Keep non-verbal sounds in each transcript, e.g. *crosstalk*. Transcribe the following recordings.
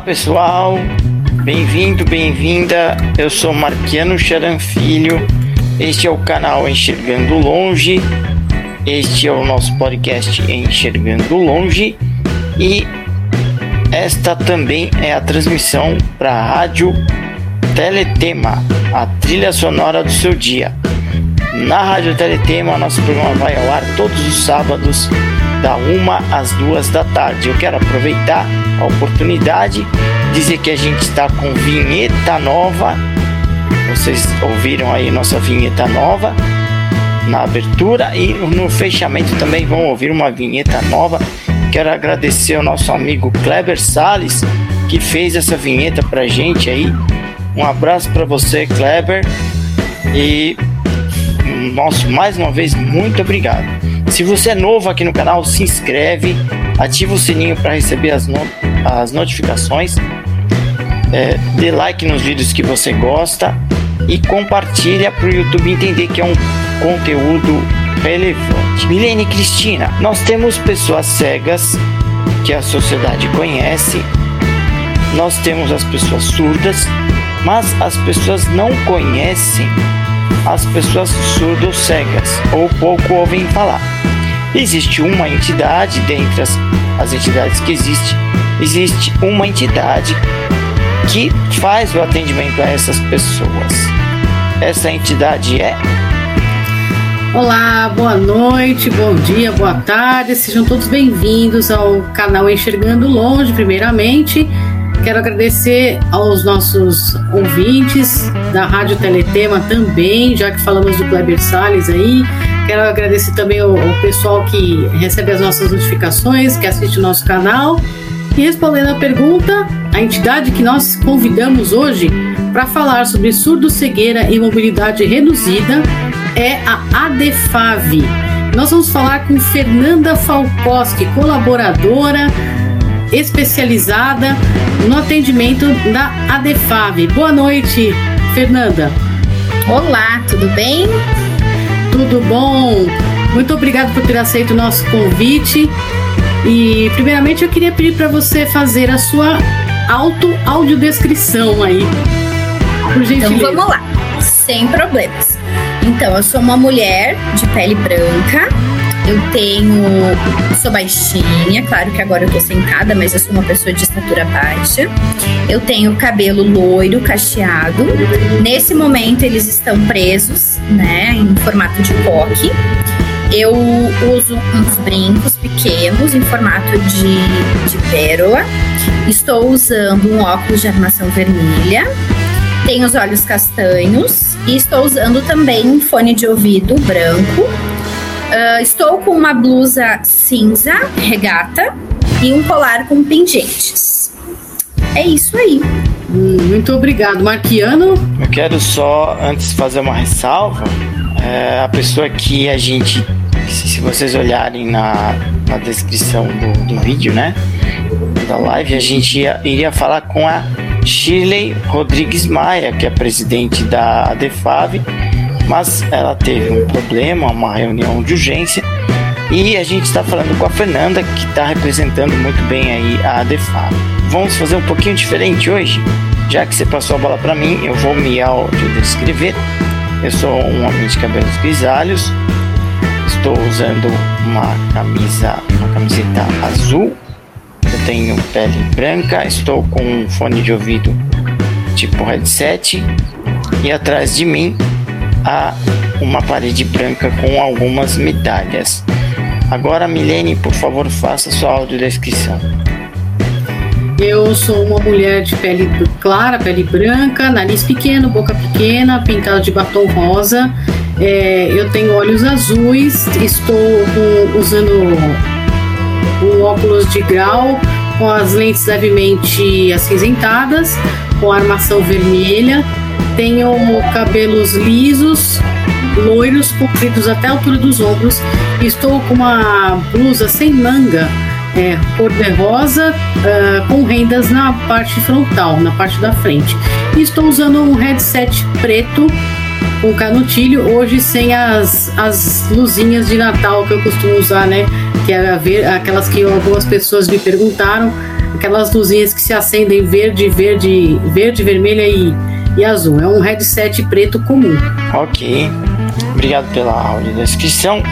Olá pessoal, bem-vindo, bem-vinda. Eu sou Marquiano Charan Filho. Este é o canal Enxergando Longe. Este é o nosso podcast Enxergando Longe e esta também é a transmissão para a rádio Teletema, a trilha sonora do seu dia. Na rádio Teletema, nosso programa vai ao ar todos os sábados da uma às duas da tarde. Eu quero aproveitar a oportunidade dizer que a gente está com vinheta nova. Vocês ouviram aí nossa vinheta nova na abertura e no fechamento também vão ouvir uma vinheta nova. Quero agradecer ao nosso amigo Kleber Sales que fez essa vinheta pra gente aí. Um abraço para você, Kleber. E nosso mais uma vez muito obrigado. Se você é novo aqui no canal, se inscreve, ativa o sininho para receber as, no as notificações, é, dê like nos vídeos que você gosta e compartilha para o YouTube entender que é um conteúdo relevante. Milene Cristina, nós temos pessoas cegas que a sociedade conhece, nós temos as pessoas surdas, mas as pessoas não conhecem as pessoas surdos cegas ou pouco ouvem falar. Existe uma entidade, dentre as, as entidades que existe, existe uma entidade que faz o atendimento a essas pessoas. Essa entidade é. Olá, boa noite, bom dia, boa tarde, sejam todos bem-vindos ao canal Enxergando Longe, primeiramente. Quero agradecer aos nossos ouvintes da Rádio Teletema também, já que falamos do Kleber Salles aí. Quero agradecer também ao pessoal que recebe as nossas notificações, que assiste o nosso canal. E respondendo a pergunta, a entidade que nós convidamos hoje para falar sobre surdo-cegueira e mobilidade reduzida é a ADEFAV. Nós vamos falar com Fernanda Falcoski, colaboradora especializada no atendimento da ADEFAV. Boa noite, Fernanda. Olá, tudo bem? Tudo bom? Muito obrigado por ter aceito o nosso convite. E primeiramente eu queria pedir para você fazer a sua auto-audiodescrição aí. Por gentileza. Então vamos lá, sem problemas. Então, eu sou uma mulher de pele branca, eu tenho. Sou baixinha, claro que agora eu tô sentada, mas eu sou uma pessoa de estatura baixa. Eu tenho cabelo loiro, cacheado. Nesse momento eles estão presos, né, em formato de coque. Eu uso uns brincos pequenos em formato de, de pérola. Estou usando um óculos de armação vermelha. Tenho os olhos castanhos e estou usando também um fone de ouvido branco Uh, estou com uma blusa cinza, regata, e um colar com pingentes. É isso aí. Hum, muito obrigado, Marquiano. Eu quero só, antes, fazer uma ressalva. É, a pessoa que a gente, se vocês olharem na, na descrição do, do vídeo, né? Da live, a gente ia, iria falar com a Shirley Rodrigues Maia, que é presidente da DEFAV mas ela teve um problema, uma reunião de urgência e a gente está falando com a Fernanda que está representando muito bem aí a ADEFAB. Vamos fazer um pouquinho diferente hoje, já que você passou a bola para mim, eu vou me audiodescrever. Eu sou um homem de cabelos grisalhos, estou usando uma camisa, uma camiseta azul, eu tenho pele branca, estou com um fone de ouvido tipo headset e atrás de mim a uma parede branca com algumas medalhas. Agora, Milene, por favor, faça sua audiodescrição. Eu sou uma mulher de pele clara, pele branca, nariz pequeno, boca pequena, pintada de batom rosa. É, eu tenho olhos azuis, estou com, usando um óculos de grau com as lentes levemente acinzentadas, com armação vermelha. Tenho cabelos lisos, loiros, compridos até a altura dos ombros. Estou com uma blusa sem manga, é, cor-de-rosa, uh, com rendas na parte frontal, na parte da frente. Estou usando um headset preto com canutilho, hoje sem as, as luzinhas de Natal que eu costumo usar, né? Que era ver, aquelas que algumas pessoas me perguntaram, aquelas luzinhas que se acendem verde, verde, verde, vermelha e, e azul. É um headset preto comum. Ok. Obrigado pela aula descrição.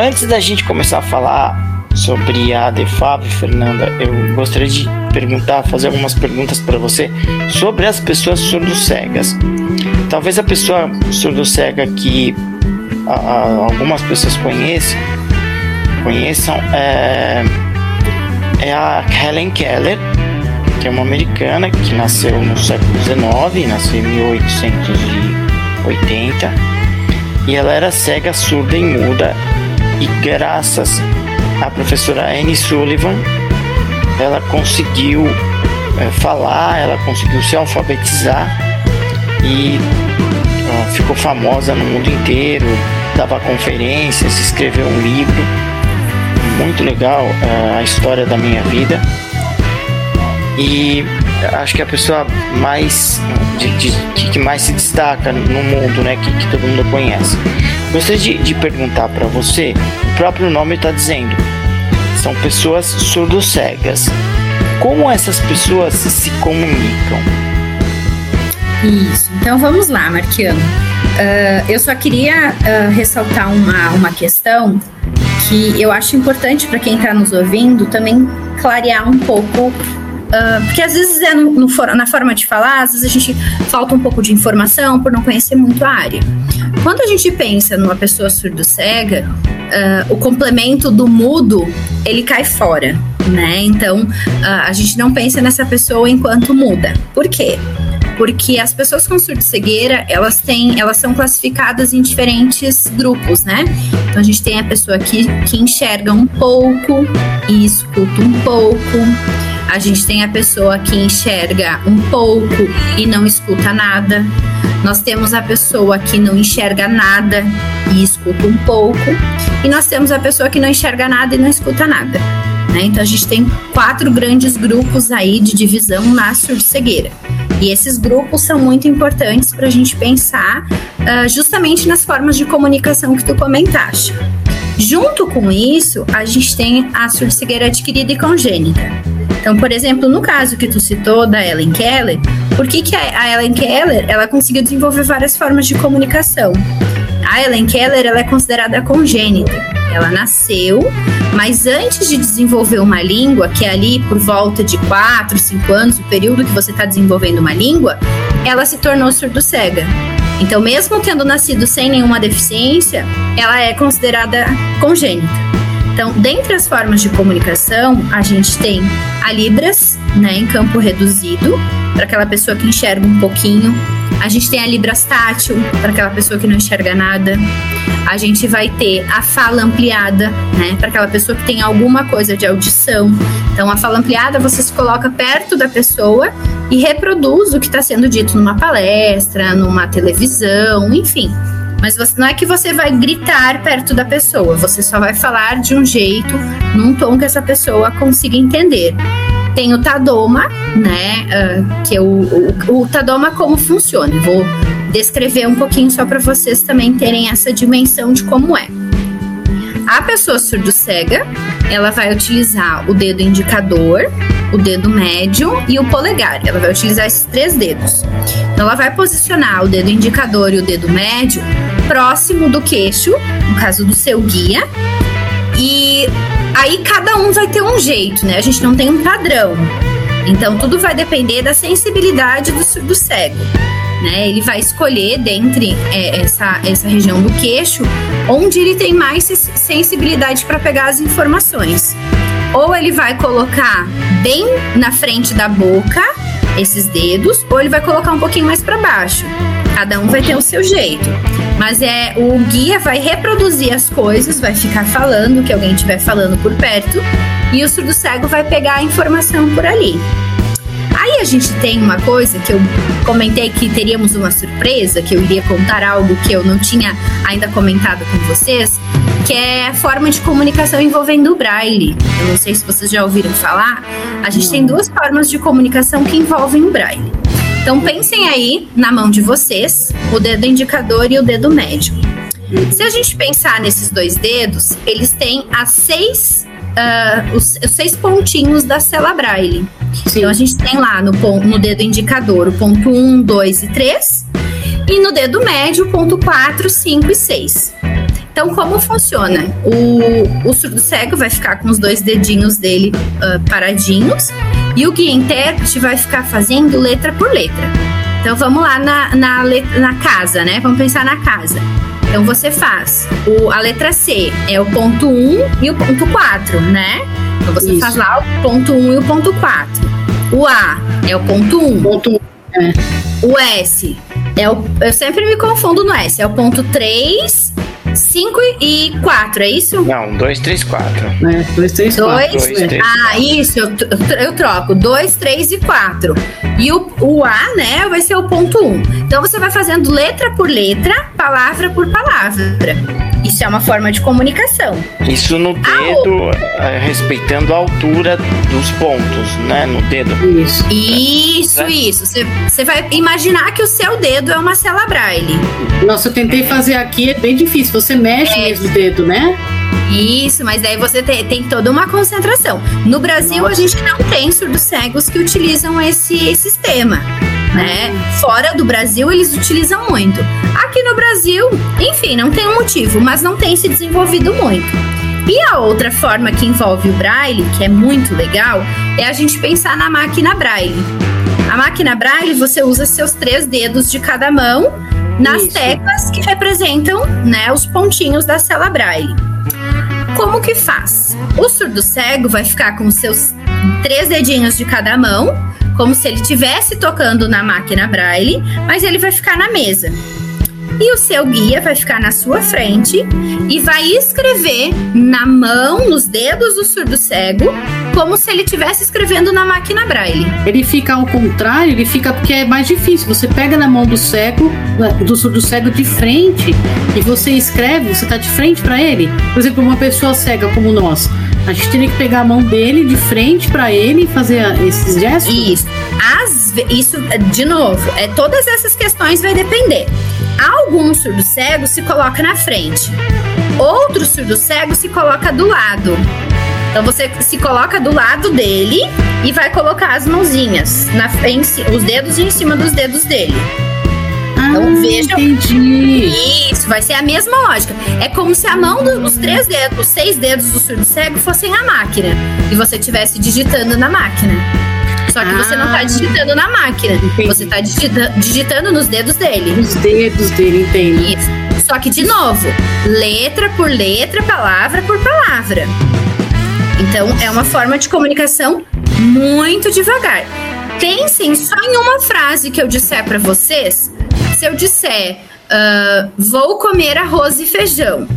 Antes da gente começar a falar sobre a Defab, Fernanda, eu gostaria de perguntar, fazer algumas perguntas para você sobre as pessoas surdo-cegas. Talvez a pessoa surdo-cega que a, a, algumas pessoas conheçam, conheçam é, é a Helen Keller, que é uma americana que nasceu no século XIX, nasceu em 1880, e ela era cega, surda e muda, e graças à professora Anne Sullivan, ela conseguiu é, falar, ela conseguiu se alfabetizar e uh, ficou famosa no mundo inteiro, dava conferências, escreveu um livro muito legal, uh, a história da minha vida. E acho que a pessoa mais de, de, que mais se destaca no mundo, né, que, que todo mundo conhece. Gostaria de, de perguntar para você, o próprio nome está dizendo, são pessoas surdo-cegas. Como essas pessoas se comunicam? Isso. Então vamos lá, Marquiano. Uh, eu só queria uh, ressaltar uma, uma questão que eu acho importante para quem está nos ouvindo também clarear um pouco. Uh, porque às vezes é no, no, na forma de falar, às vezes a gente falta um pouco de informação por não conhecer muito a área. Quando a gente pensa numa pessoa surdo-cega, o complemento do mudo ele cai fora, né? Então a gente não pensa nessa pessoa enquanto muda. Por quê? Porque as pessoas com surdo-cegueira, elas têm, elas são classificadas em diferentes grupos, né? Então a gente tem a pessoa que, que enxerga um pouco e escuta um pouco. A gente tem a pessoa que enxerga um pouco e não escuta nada. Nós temos a pessoa que não enxerga nada e escuta um pouco. E nós temos a pessoa que não enxerga nada e não escuta nada. Né? Então a gente tem quatro grandes grupos aí de divisão na surdo-cegueira. E esses grupos são muito importantes para a gente pensar uh, justamente nas formas de comunicação que tu comentaste. Junto com isso, a gente tem a surcegueira adquirida e congênita. Então, por exemplo, no caso que tu citou da Ellen Keller, por que, que a Ellen Keller ela conseguiu desenvolver várias formas de comunicação? A Ellen Keller ela é considerada congênita. Ela nasceu mas antes de desenvolver uma língua, que é ali por volta de 4, 5 anos, o período que você está desenvolvendo uma língua, ela se tornou surdo-cega. Então, mesmo tendo nascido sem nenhuma deficiência, ela é considerada congênita. Então, dentre as formas de comunicação, a gente tem a Libras, né, em campo reduzido, para aquela pessoa que enxerga um pouquinho. A gente tem a Libras tátil, para aquela pessoa que não enxerga nada. A gente vai ter a fala ampliada, né, para aquela pessoa que tem alguma coisa de audição. Então, a fala ampliada você se coloca perto da pessoa e reproduz o que está sendo dito numa palestra, numa televisão, enfim. Mas você, não é que você vai gritar perto da pessoa, você só vai falar de um jeito, num tom que essa pessoa consiga entender. Tem o Tadoma, né? Uh, que é o, o, o Tadoma como funciona. Vou descrever um pouquinho só para vocês também terem essa dimensão de como é. A pessoa surdo-cega, ela vai utilizar o dedo indicador, o dedo médio e o polegar. Ela vai utilizar esses três dedos. Então, ela vai posicionar o dedo indicador e o dedo médio próximo do queixo, no caso do seu guia, e Aí cada um vai ter um jeito, né? A gente não tem um padrão. Então tudo vai depender da sensibilidade do, do cego. Né? Ele vai escolher dentre é, essa, essa região do queixo onde ele tem mais sensibilidade para pegar as informações. Ou ele vai colocar bem na frente da boca esses dedos, ou ele vai colocar um pouquinho mais para baixo. Cada um vai ter o seu jeito. Mas é o guia vai reproduzir as coisas, vai ficar falando o que alguém estiver falando por perto, e o surdo cego vai pegar a informação por ali. Aí a gente tem uma coisa que eu comentei que teríamos uma surpresa, que eu iria contar algo que eu não tinha ainda comentado com vocês, que é a forma de comunicação envolvendo o braille. Eu não sei se vocês já ouviram falar. A gente tem duas formas de comunicação que envolvem o braille. Então pensem aí na mão de vocês, o dedo indicador e o dedo médio. Se a gente pensar nesses dois dedos, eles têm as seis uh, os, os, seis pontinhos da cela Braille. Então a gente tem lá no, no dedo indicador o ponto 1, 2 e 3, e no dedo médio o ponto 4, 5 e 6. Então, como funciona? O, o surdo cego vai ficar com os dois dedinhos dele uh, paradinhos e o guia intérprete vai ficar fazendo letra por letra. Então, vamos lá na, na, na casa, né? Vamos pensar na casa. Então você faz o, a letra C, é o ponto 1 e o ponto 4, né? Então você Isso. faz lá o ponto 1 e o ponto 4. O A é o ponto 1. Ponto, é. O S é o. Eu sempre me confundo no S, é o ponto 3 5 e 4, é isso? Não, 2, 3, 4. É, 2, 3, 4. Ah, isso, eu, eu troco. 2, 3 e 4. E o, o A, né, vai ser o ponto 1. Um. Então você vai fazendo letra por letra, palavra por palavra. Isso é uma forma de comunicação. Isso no dedo, ah, respeitando a altura dos pontos, né? No dedo. Isso. Isso, isso. Você vai imaginar que o seu dedo é uma cela braille. Nossa, eu tentei fazer aqui, é bem difícil. Você mexe é. mesmo o dedo, né? Isso, mas daí você tem, tem, toda uma concentração. No Brasil, a gente não tem surdos cegos que utilizam esse sistema né? Fora do Brasil, eles utilizam muito. Aqui no Brasil, enfim, não tem um motivo, mas não tem se desenvolvido muito. E a outra forma que envolve o braille, que é muito legal, é a gente pensar na máquina braille. A máquina braille, você usa seus três dedos de cada mão nas Isso. teclas que representam né, os pontinhos da cela braille. Como que faz? O surdo cego vai ficar com seus três dedinhos de cada mão como se ele estivesse tocando na máquina braille, mas ele vai ficar na mesa. E o seu guia vai ficar na sua frente e vai escrever na mão, nos dedos do surdo cego, como se ele estivesse escrevendo na máquina braille. Ele fica ao contrário, ele fica porque é mais difícil. Você pega na mão do cego, do surdo cego de frente e você escreve, você está de frente para ele. Por exemplo, uma pessoa cega como nós, a gente teria que pegar a mão dele de frente para ele e fazer esses gestos? Isso. As, isso, de novo, é, todas essas questões vai depender. Algum surdo cego se coloca na frente. Outro surdo cego se coloca do lado. Então você se coloca do lado dele e vai colocar as mãozinhas, na, em, os dedos em cima dos dedos dele. Então ah, vejam. Entendi. Isso, vai ser a mesma lógica. É como se a mão dos três dedos, os seis dedos do surdo cego fossem a máquina. E você estivesse digitando na máquina. Só que ah, você não está digitando na máquina. Entendi. Você está digita digitando nos dedos dele. Nos dedos dele, entendi. Isso. Só que, de novo, letra por letra, palavra por palavra. Então, é uma forma de comunicação muito devagar. Pensem só em uma frase que eu disser para vocês se eu disser uh, vou comer arroz e feijão,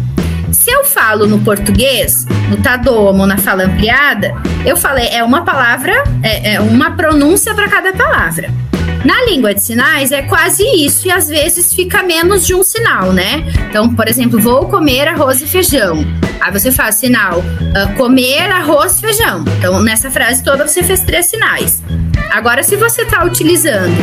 se eu falo no português, no tadomo, na fala ampliada, eu falei é uma palavra, é, é uma pronúncia para cada palavra. Na língua de sinais é quase isso e às vezes fica menos de um sinal, né? Então, por exemplo, vou comer arroz e feijão. Aí você faz sinal uh, comer arroz e feijão. Então, nessa frase toda você fez três sinais. Agora, se você está utilizando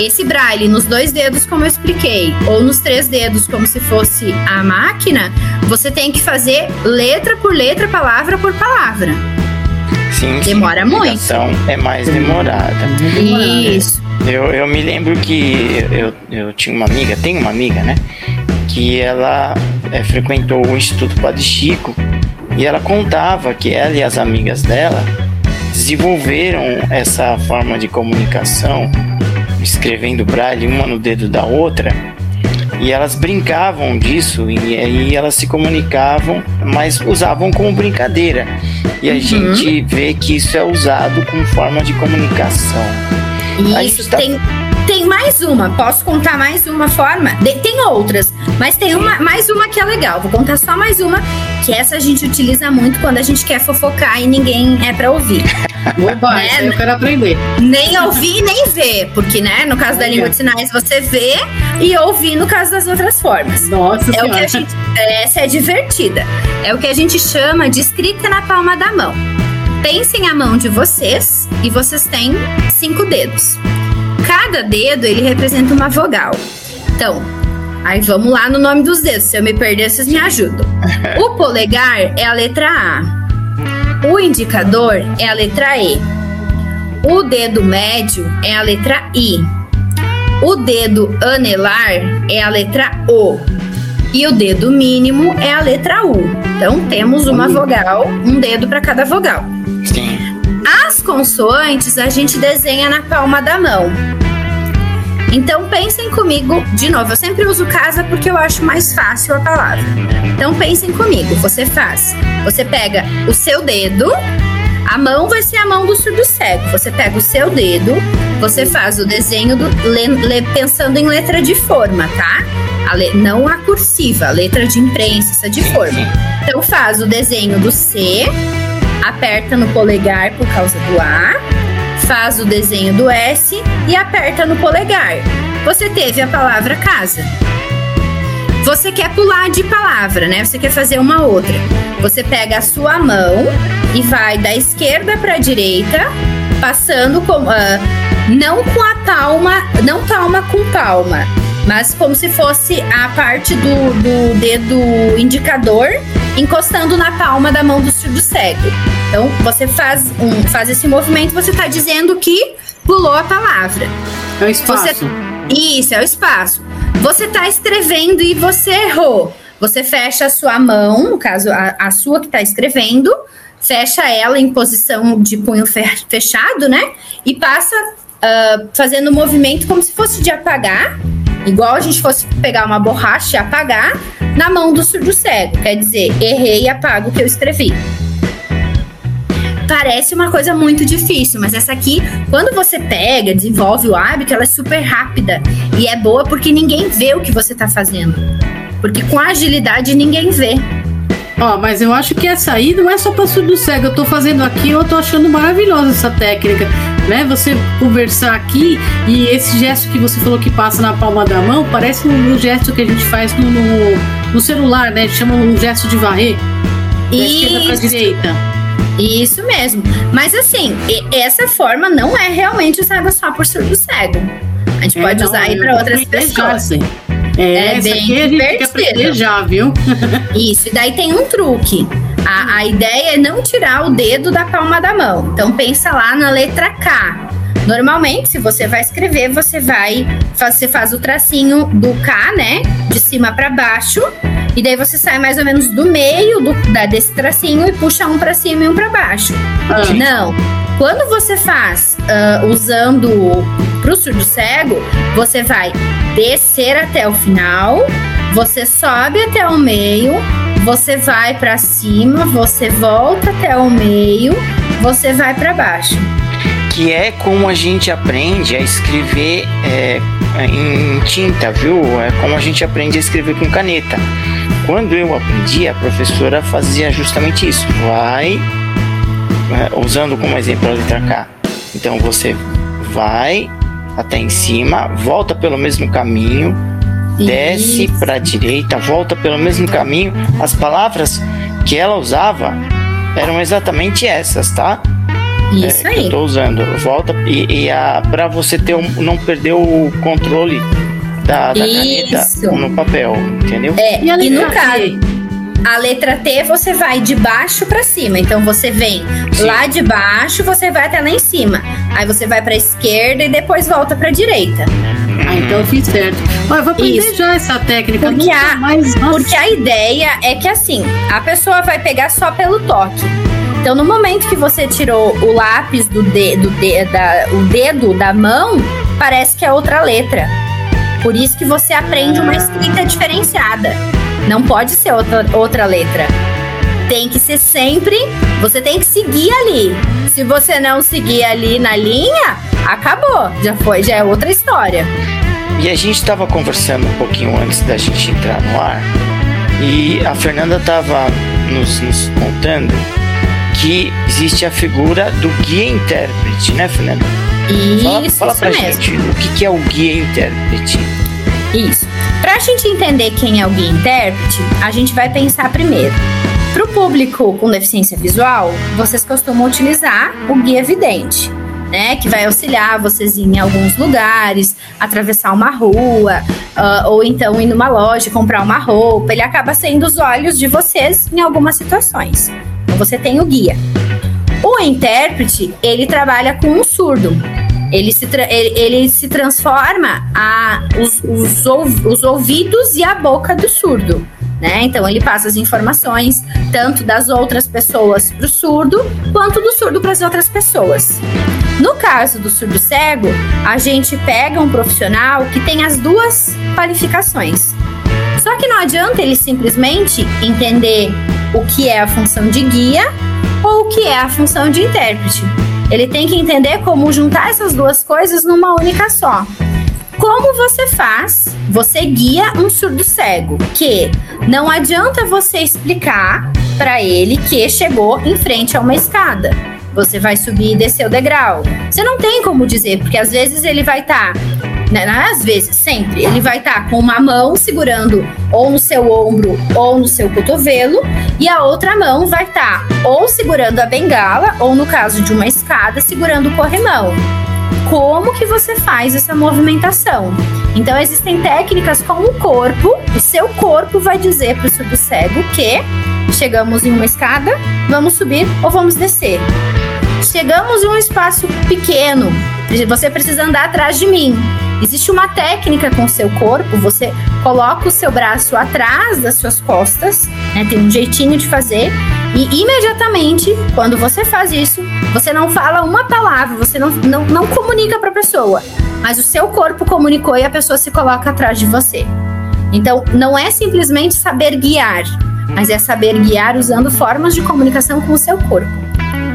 esse braille nos dois dedos, como eu expliquei, ou nos três dedos, como se fosse a máquina, você tem que fazer letra por letra, palavra por palavra. Sim, Demora sim. muito. Então é mais demorada. Isso. Eu, eu me lembro que eu, eu tinha uma amiga, tenho uma amiga, né? Que ela é, frequentou o Instituto Padre Chico e ela contava que ela e as amigas dela desenvolveram essa forma de comunicação escrevendo braille uma no dedo da outra e elas brincavam disso e aí elas se comunicavam, mas usavam como brincadeira. E a uhum. gente vê que isso é usado como forma de comunicação. Isso tá... tem tem mais uma, posso contar mais uma forma? De, tem outras, mas tem uma, mais uma que é legal. Vou contar só mais uma, que essa a gente utiliza muito quando a gente quer fofocar e ninguém é para ouvir. *laughs* Opa, né? eu quero aprender. Nem ouvir, nem ver, porque, né, no caso da língua de sinais você vê e ouvir no caso das outras formas. Nossa é senhora. o que a gente, essa é divertida. É o que a gente chama de escrita na palma da mão. Pensem a mão de vocês e vocês têm cinco dedos. Cada dedo ele representa uma vogal. Então, aí vamos lá no nome dos dedos. Se eu me perder, vocês me ajudam. O polegar é a letra A. O indicador é a letra E. O dedo médio é a letra I. O dedo anelar é a letra O. E o dedo mínimo é a letra U. Então temos uma vogal, um dedo para cada vogal. Sim. As consoantes a gente desenha na palma da mão. Então pensem comigo, de novo, eu sempre uso casa porque eu acho mais fácil a palavra. Então pensem comigo, você faz, você pega o seu dedo, a mão vai ser a mão do surdo cego. Você pega o seu dedo, você faz o desenho do, le, le, pensando em letra de forma, tá? A le, não a cursiva, a letra de imprensa, essa de forma. Então faz o desenho do C, aperta no polegar por causa do A, faz o desenho do S e aperta no polegar. Você teve a palavra casa. Você quer pular de palavra, né? Você quer fazer uma outra. Você pega a sua mão e vai da esquerda para a direita, passando com, uh, não com a palma, não palma com palma, mas como se fosse a parte do, do dedo indicador encostando na palma da mão do surdo cego. Então, você faz, um, faz esse movimento, você está dizendo que pulou a palavra. É o espaço. Você, isso, é o espaço. Você está escrevendo e você errou. Você fecha a sua mão, no caso, a, a sua que está escrevendo, fecha ela em posição de punho fechado, né? E passa uh, fazendo o um movimento como se fosse de apagar, igual a gente fosse pegar uma borracha e apagar, na mão do surdo cego. Quer dizer, errei e apago o que eu escrevi. Parece uma coisa muito difícil, mas essa aqui, quando você pega, desenvolve o hábito, ela é super rápida e é boa porque ninguém vê o que você está fazendo. Porque com agilidade ninguém vê. Ó, mas eu acho que essa aí não é só para surdo cego. Eu tô fazendo aqui, eu tô achando maravilhosa essa técnica, né? Você conversar aqui e esse gesto que você falou que passa na palma da mão parece um, um gesto que a gente faz no, no, no celular, né? Chama um gesto de varrer. Da esquerda pra direita. Isso mesmo. Mas assim, essa forma não é realmente usada só por surdo cego. A gente é, pode não, usar aí para outras pessoas. É, é bem aqui a gente quer aprender já, viu? *laughs* Isso, e daí tem um truque. A, a ideia é não tirar o dedo da palma da mão. Então pensa lá na letra K. Normalmente, se você vai escrever, você vai você faz o tracinho do K, né, de cima para baixo, e daí você sai mais ou menos do meio do, da, desse tracinho e puxa um para cima e um para baixo. Ah. Não. Quando você faz uh, usando pro surdo cego, você vai descer até o final, você sobe até o meio, você vai para cima, você volta até o meio, você vai para baixo. Que é como a gente aprende a escrever é, em tinta, viu? É como a gente aprende a escrever com caneta. Quando eu aprendi, a professora fazia justamente isso. Vai, é, usando como exemplo a letra K. Então você vai até em cima, volta pelo mesmo caminho, desce para a direita, volta pelo mesmo caminho. As palavras que ela usava eram exatamente essas, tá? Isso é, aí. eu tô usando. Volta e, e para você ter um, não perder o controle da, da caneta no papel, entendeu? É, e, e no caso, a letra T você vai de baixo para cima. Então você vem Sim. lá de baixo, você vai até lá em cima. Aí você vai para esquerda e depois volta para direita. Ah, então eu fiz certo. Mas eu vou aprender Isso. já essa técnica. Porque a, mais, porque a ideia é que assim, a pessoa vai pegar só pelo toque. Então, no momento que você tirou o lápis do, de, do de, da, o dedo da mão, parece que é outra letra. Por isso que você aprende uma escrita diferenciada. Não pode ser outra, outra letra. tem que ser sempre, você tem que seguir ali. Se você não seguir ali na linha, acabou, já foi, já é outra história. E a gente estava conversando um pouquinho antes da gente entrar no ar, e a Fernanda estava nos, nos contando que existe a figura do guia intérprete, né, Fernanda? Isso, fala, fala isso pra mesmo. gente o que, que é o guia intérprete. Isso. Para a gente entender quem é o guia intérprete, a gente vai pensar primeiro. Para o público com deficiência visual, vocês costumam utilizar o guia vidente, né? Que vai auxiliar vocês em alguns lugares, atravessar uma rua, uh, ou então ir numa loja comprar uma roupa. Ele acaba sendo os olhos de vocês em algumas situações. Então você tem o guia. O intérprete, ele trabalha com um surdo. Ele se, ele, ele, se transforma a, os, os, os ouvidos e a boca do surdo. Né? Então ele passa as informações tanto das outras pessoas para o surdo, quanto do surdo para as outras pessoas. No caso do surdo cego, a gente pega um profissional que tem as duas qualificações. Só que não adianta ele simplesmente entender o que é a função de guia ou o que é a função de intérprete. Ele tem que entender como juntar essas duas coisas numa única só. Como você faz? Você guia um surdo cego, que não adianta você explicar para ele que chegou em frente a uma escada. Você vai subir e descer o degrau. Você não tem como dizer, porque às vezes ele vai estar tá né, às vezes, sempre, ele vai estar tá com uma mão segurando ou no seu ombro ou no seu cotovelo, e a outra mão vai estar tá ou segurando a bengala, ou no caso de uma escada, segurando o corrimão. Como que você faz essa movimentação? Então, existem técnicas com o corpo, o seu corpo vai dizer para o surdo cego que chegamos em uma escada, vamos subir ou vamos descer. Chegamos em um espaço pequeno, você precisa andar atrás de mim. Existe uma técnica com o seu corpo, você coloca o seu braço atrás das suas costas, né? Tem um jeitinho de fazer. E imediatamente, quando você faz isso, você não fala uma palavra, você não, não, não comunica para a pessoa, mas o seu corpo comunicou e a pessoa se coloca atrás de você. Então, não é simplesmente saber guiar, mas é saber guiar usando formas de comunicação com o seu corpo.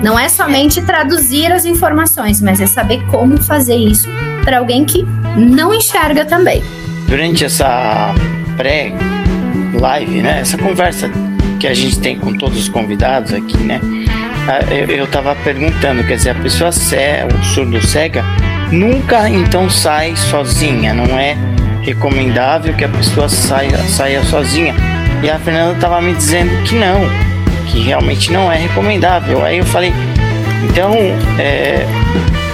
Não é somente traduzir as informações, mas é saber como fazer isso para alguém que não enxerga também. Durante essa pré-live, né, essa conversa que a gente tem com todos os convidados aqui, né, eu estava perguntando, quer dizer, a pessoa cega, o surdo cega, nunca então sai sozinha, não é recomendável que a pessoa saia, saia sozinha. E a Fernanda estava me dizendo que não, que realmente não é recomendável. Aí eu falei, então, é,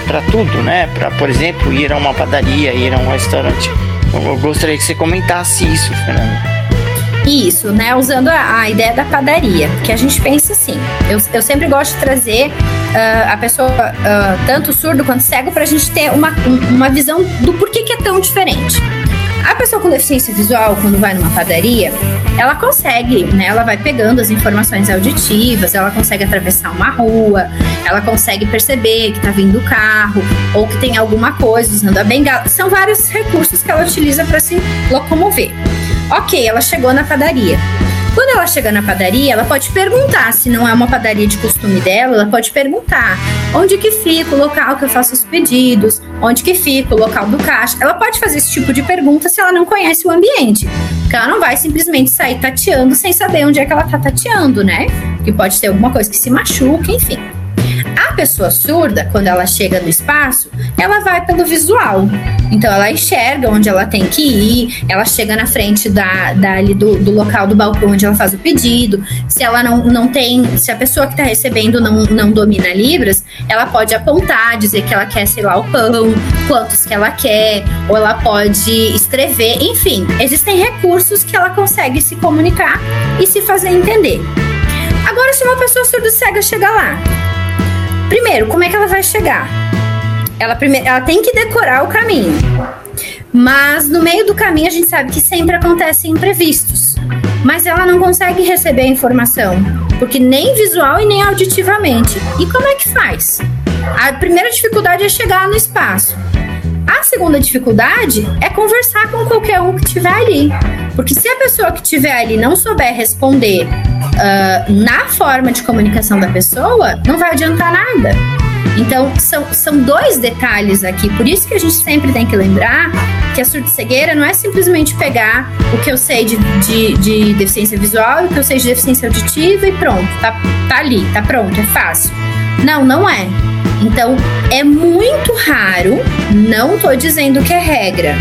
para tudo, né? Para, por exemplo, ir a uma padaria, ir a um restaurante. Eu gostaria que você comentasse isso, Fernanda. Isso, né? Usando a, a, ideia da padaria, que a gente pensa assim. Eu, eu sempre gosto de trazer uh, a pessoa, uh, tanto surdo quanto cego, para a gente ter uma, uma visão do porquê que é tão diferente. A pessoa com deficiência visual, quando vai numa padaria, ela consegue, né? Ela vai pegando as informações auditivas, ela consegue atravessar uma rua, ela consegue perceber que tá vindo o carro ou que tem alguma coisa usando a bengala. São vários recursos que ela utiliza para se locomover. Ok, ela chegou na padaria. Quando ela chega na padaria, ela pode perguntar, se não é uma padaria de costume dela, ela pode perguntar onde que fica o local que eu faço os pedidos, onde que fica o local do caixa. Ela pode fazer esse tipo de pergunta se ela não conhece o ambiente. Porque ela não vai simplesmente sair tateando sem saber onde é que ela tá tateando, né? Que pode ter alguma coisa que se machuca, enfim. A pessoa surda, quando ela chega no espaço, ela vai pelo visual. Então ela enxerga onde ela tem que ir, ela chega na frente da, da ali do, do local do balcão onde ela faz o pedido. Se ela não, não tem, se a pessoa que está recebendo não, não domina Libras, ela pode apontar, dizer que ela quer, sei lá, o pão, quantos que ela quer, ou ela pode escrever, enfim, existem recursos que ela consegue se comunicar e se fazer entender. Agora, se uma pessoa surda cega chegar lá, Primeiro, como é que ela vai chegar? Ela, primeiro, ela tem que decorar o caminho. Mas no meio do caminho a gente sabe que sempre acontecem imprevistos. Mas ela não consegue receber a informação, porque nem visual e nem auditivamente. E como é que faz? A primeira dificuldade é chegar no espaço. A segunda dificuldade é conversar com qualquer um que estiver ali. Porque se a pessoa que estiver ali não souber responder uh, na forma de comunicação da pessoa, não vai adiantar nada. Então, são, são dois detalhes aqui. Por isso que a gente sempre tem que lembrar que a surdo-cegueira não é simplesmente pegar o que eu sei de, de, de deficiência visual o que eu sei de deficiência auditiva e pronto, tá, tá ali, tá pronto, é fácil. Não, não é. Então, é muito raro, não tô dizendo que é regra,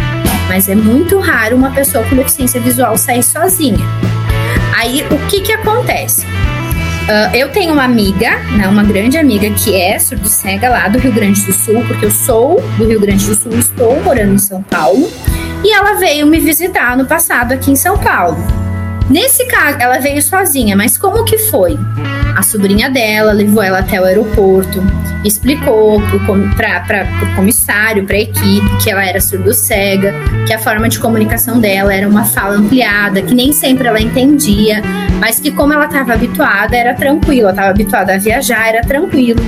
mas é muito raro uma pessoa com deficiência visual sair sozinha. Aí, o que que acontece? Uh, eu tenho uma amiga, né, uma grande amiga que é surdo-cega lá do Rio Grande do Sul, porque eu sou do Rio Grande do Sul, estou morando em São Paulo, e ela veio me visitar no passado aqui em São Paulo. Nesse caso, ela veio sozinha, mas como que foi? A sobrinha dela levou ela até o aeroporto, explicou para o comissário, para a equipe, que ela era surdo-cega, que a forma de comunicação dela era uma fala ampliada, que nem sempre ela entendia, mas que como ela estava habituada, era tranquilo, ela estava habituada a viajar, era tranquilo.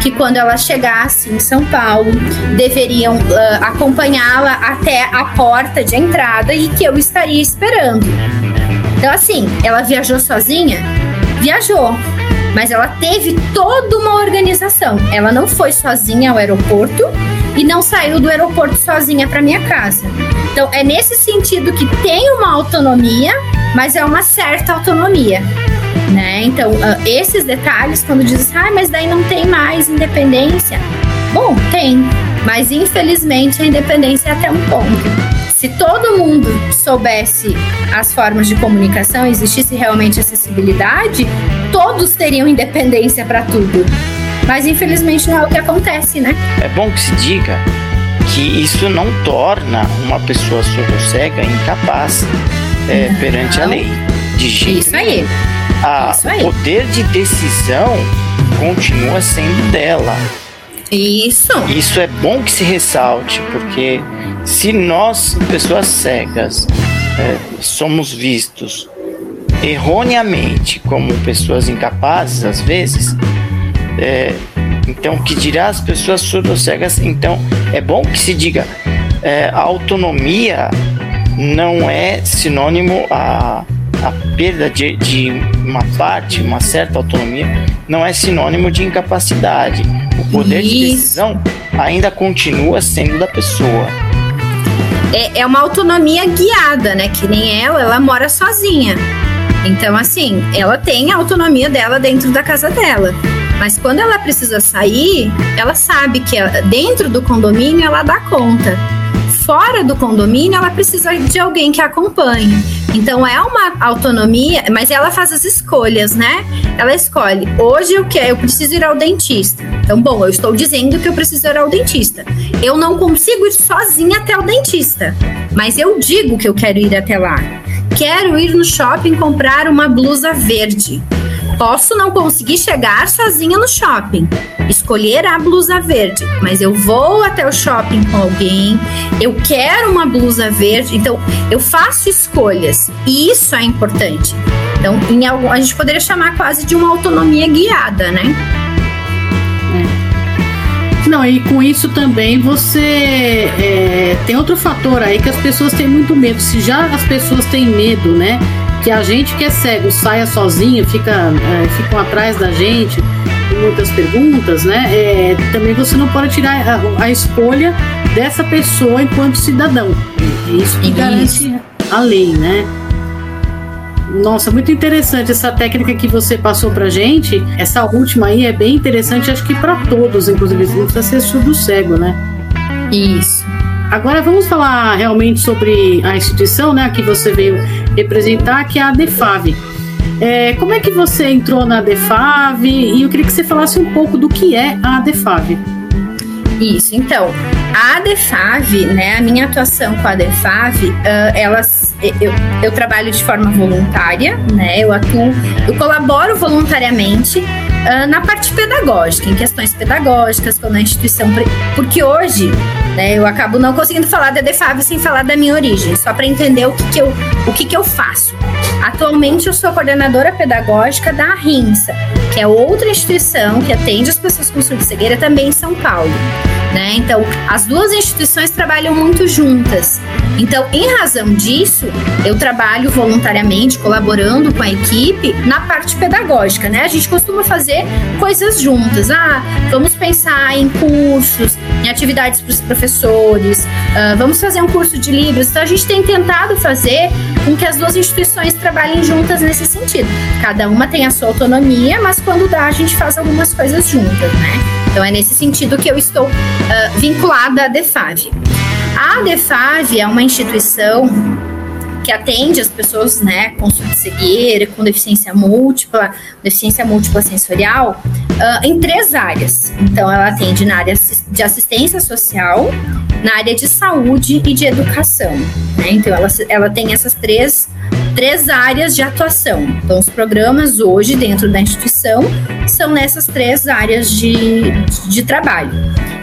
Que quando ela chegasse em São Paulo, deveriam uh, acompanhá-la até a porta de entrada e que eu estaria esperando. Então, assim, ela viajou sozinha? Viajou mas ela teve toda uma organização. Ela não foi sozinha ao aeroporto e não saiu do aeroporto sozinha para minha casa. Então é nesse sentido que tem uma autonomia, mas é uma certa autonomia. Né? Então, uh, esses detalhes, quando diz, assim, ah, mas daí não tem mais independência. Bom, tem, mas infelizmente a independência é até um ponto se todo mundo soubesse as formas de comunicação, existisse realmente acessibilidade, todos teriam independência para tudo. Mas infelizmente não é o que acontece, né? É bom que se diga que isso não torna uma pessoa surdo-cega incapaz é, perante a lei. De jeito Isso aí. A, isso aí. O poder de decisão continua sendo dela. Isso. Isso é bom que se ressalte, porque se nós, pessoas cegas, é, somos vistos erroneamente como pessoas incapazes, às vezes, é, então, que dirá as pessoas surdo-cegas? Então, é bom que se diga: é, a autonomia não é sinônimo a, a perda de, de uma parte, uma certa autonomia, não é sinônimo de incapacidade. O poder Isso. de decisão ainda continua sendo da pessoa. É, é uma autonomia guiada, né? Que nem ela, ela mora sozinha. Então, assim, ela tem a autonomia dela dentro da casa dela. Mas quando ela precisa sair, ela sabe que dentro do condomínio ela dá conta. Fora do condomínio, ela precisa de alguém que acompanhe. Então é uma autonomia, mas ela faz as escolhas, né? Ela escolhe, hoje eu quero, eu preciso ir ao dentista. Então, bom, eu estou dizendo que eu preciso ir ao dentista. Eu não consigo ir sozinha até o dentista, mas eu digo que eu quero ir até lá. Quero ir no shopping comprar uma blusa verde. Posso não conseguir chegar sozinha no shopping, escolher a blusa verde, mas eu vou até o shopping com alguém, eu quero uma blusa verde, então eu faço escolhas e isso é importante. Então, em algum, a gente poderia chamar quase de uma autonomia guiada, né? É. Não, e com isso também você é, tem outro fator aí que as pessoas têm muito medo. Se já as pessoas têm medo, né? Que a gente que é cego saia sozinho, fica, é, ficam atrás da gente com muitas perguntas, né? É, também você não pode tirar a, a, escolha dessa pessoa enquanto cidadão. É isso que garante a lei, né? Nossa, muito interessante essa técnica que você passou pra gente. Essa última aí é bem interessante, acho que para todos, inclusive, não precisa ser surdo cego, né? Isso. Agora vamos falar realmente sobre a instituição, né, que você veio representar, que é a DEFAV. É, como é que você entrou na DEFAV? E eu queria que você falasse um pouco do que é a DEFAV. Isso, então, a DEFAV, né, a minha atuação com a DEFAV, uh, elas, eu, eu trabalho de forma voluntária, né, eu atuo, eu colaboro voluntariamente uh, na parte pedagógica, em questões pedagógicas, quando a instituição. Porque hoje, né, eu acabo não conseguindo falar da DEFAB sem falar da minha origem, só para entender o que, que, eu, o que, que eu faço. Atualmente, eu sou coordenadora pedagógica da RINSA, que é outra instituição que atende as pessoas com surdo-cegueira também em São Paulo. Né? Então, as duas instituições trabalham muito juntas. Então, em razão disso, eu trabalho voluntariamente, colaborando com a equipe na parte pedagógica, né? A gente costuma fazer coisas juntas. Ah, vamos pensar em cursos, atividades para os professores, uh, vamos fazer um curso de livros. Então, a gente tem tentado fazer com que as duas instituições trabalhem juntas nesse sentido. Cada uma tem a sua autonomia, mas quando dá, a gente faz algumas coisas juntas, né? Então, é nesse sentido que eu estou uh, vinculada à DEFAV. A DEFAV é uma instituição que atende as pessoas né, com cegueira, com deficiência múltipla, deficiência múltipla sensorial, uh, em três áreas. Então, ela atende na área de assistência social, na área de saúde e de educação. Né? Então, ela, ela tem essas três, três áreas de atuação. Então, os programas hoje dentro da instituição são nessas três áreas de, de, de trabalho.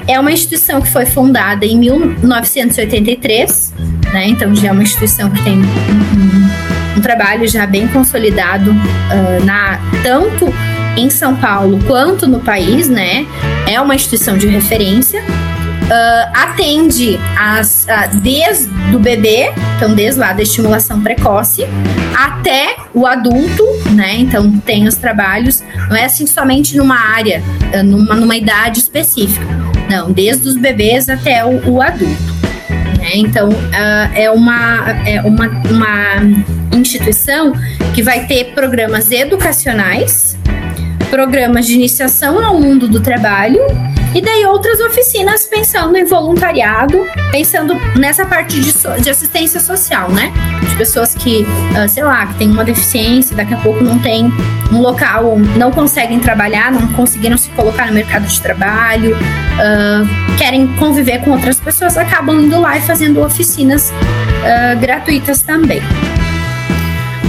É uma instituição que foi fundada em 1983, né? então já é uma instituição que tem um, um, trabalho já bem consolidado uh, na tanto em São Paulo quanto no país, né? É uma instituição de referência. Uh, atende as, uh, desde o bebê, então desde lá da estimulação precoce, até o adulto, né? Então tem os trabalhos, não é assim somente numa área, numa, numa idade específica, não, desde os bebês até o, o adulto. Né? Então é, uma, é uma, uma instituição que vai ter programas educacionais, programas de iniciação ao mundo do trabalho e daí outras oficinas pensando em voluntariado, pensando nessa parte de, so de assistência social, né? De pessoas que, uh, sei lá, que tem uma deficiência, daqui a pouco não tem um local, não conseguem trabalhar, não conseguiram se colocar no mercado de trabalho, uh, querem conviver com outras pessoas, acabam indo lá e fazendo oficinas uh, gratuitas também.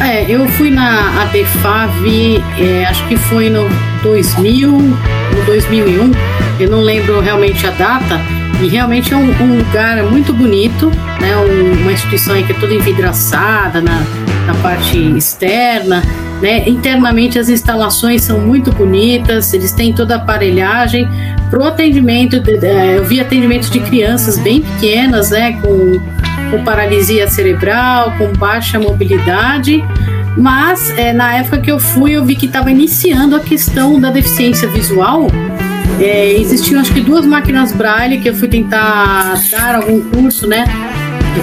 É, eu fui na ADFAV, é, acho que foi no 2000, no 2001, eu não lembro realmente a data, e realmente é um, um lugar muito bonito, né? Um, uma instituição que é toda envidraçada na, na parte externa, né? Internamente as instalações são muito bonitas, eles têm toda a aparelhagem para o atendimento. Eu vi atendimento de crianças bem pequenas, né? Com com paralisia cerebral, com baixa mobilidade. Mas é, na época que eu fui, eu vi que estava iniciando a questão da deficiência visual. É, existiam acho que duas máquinas Braille que eu fui tentar dar algum curso, né?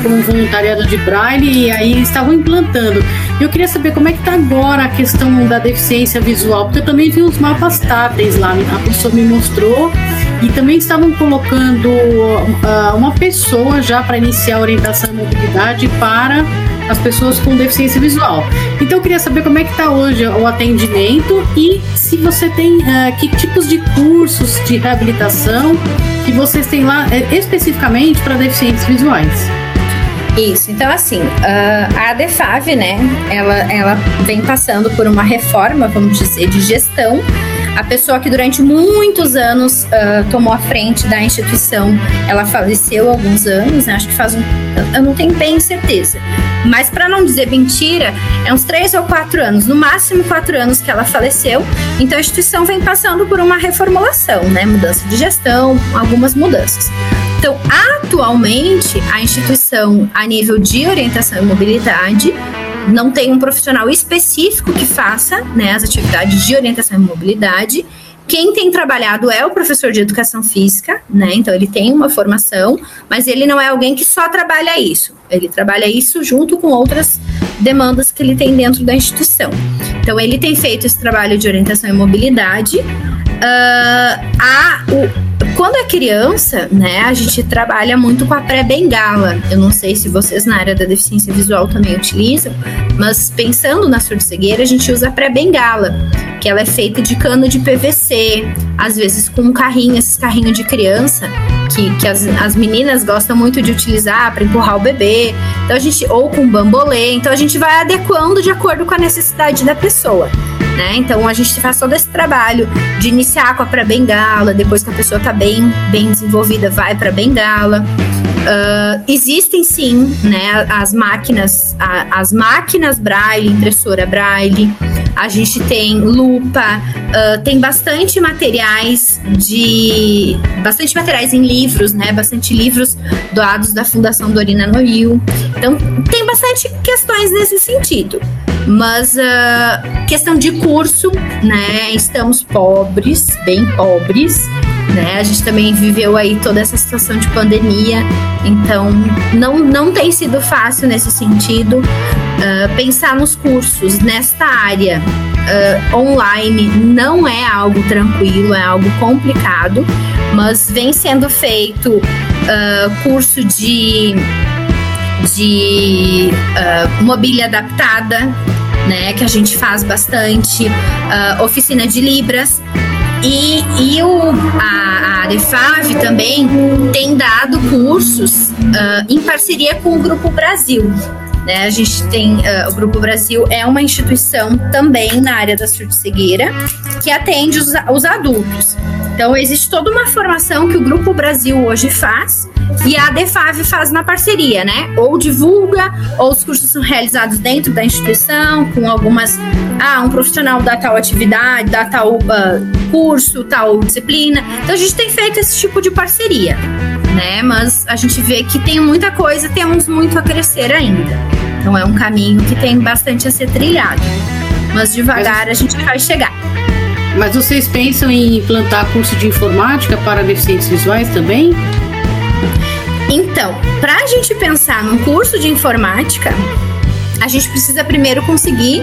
Como voluntariado de Braille, e aí estavam implantando. Eu queria saber como é que está agora a questão da deficiência visual, porque eu também vi uns mapas táteis lá, a pessoa me mostrou e também estavam colocando uh, uma pessoa já para iniciar a orientação e mobilidade para as pessoas com deficiência visual. Então eu queria saber como é que está hoje o atendimento e se você tem uh, que tipos de cursos de reabilitação que vocês têm lá uh, especificamente para deficientes visuais. Isso, então assim, a ADFAV, né, ela, ela vem passando por uma reforma, vamos dizer, de gestão a pessoa que durante muitos anos uh, tomou a frente da instituição, ela faleceu alguns anos, né? acho que faz um. Eu não tenho bem certeza. Mas para não dizer mentira, é uns três ou quatro anos, no máximo quatro anos que ela faleceu. Então a instituição vem passando por uma reformulação, né? Mudança de gestão, algumas mudanças. Então, atualmente, a instituição, a nível de orientação e mobilidade, não tem um profissional específico que faça né, as atividades de orientação e mobilidade. Quem tem trabalhado é o professor de educação física, né? Então ele tem uma formação, mas ele não é alguém que só trabalha isso. Ele trabalha isso junto com outras demandas que ele tem dentro da instituição. Então ele tem feito esse trabalho de orientação e mobilidade. Uh, a, o, quando é criança, né, a gente trabalha muito com a pré-bengala. Eu não sei se vocês na área da deficiência visual também utilizam, mas pensando na surdo-cegueira, a gente usa a pré-bengala, que ela é feita de cano de PVC, às vezes com um carrinho, esses carrinhos de criança, que, que as, as meninas gostam muito de utilizar para empurrar o bebê. Então a gente, ou com bambolê, então a gente vai adequando de acordo com a necessidade da pessoa. Né? Então a gente faz todo esse trabalho de iniciar com a pré-bengala, depois que a pessoa está bem, bem desenvolvida, vai para bengala. Uh, existem sim, né, as máquinas, a, as máquinas Braille, impressora Braille. A gente tem lupa, uh, tem bastante materiais de. bastante materiais em livros, né? Bastante livros doados da Fundação Dorina Noil. Então, tem bastante questões nesse sentido. Mas uh, questão de curso, né? Estamos pobres, bem pobres. Né? A gente também viveu aí toda essa situação de pandemia, então não, não tem sido fácil nesse sentido. Uh, pensar nos cursos nesta área uh, online não é algo tranquilo, é algo complicado, mas vem sendo feito uh, curso de, de mobília adaptada, né, que a gente faz bastante, oficina de Libras. E, e o, a, a também tem dado cursos uh, em parceria com o Grupo Brasil. Né? A gente tem uh, o Grupo Brasil é uma instituição também na área da surdo-cegueira que atende os, os adultos. Então existe toda uma formação que o Grupo Brasil hoje faz e a DEFAV faz na parceria, né? Ou divulga, ou os cursos são realizados dentro da instituição, com algumas. Ah, um profissional da tal atividade, da tal uh, curso, tal disciplina. Então a gente tem feito esse tipo de parceria, né? Mas a gente vê que tem muita coisa, temos muito a crescer ainda. Então é um caminho que tem bastante a ser trilhado. Mas devagar a gente vai chegar. Mas vocês pensam em implantar curso de informática para deficientes visuais também? Então, para a gente pensar num curso de informática, a gente precisa primeiro conseguir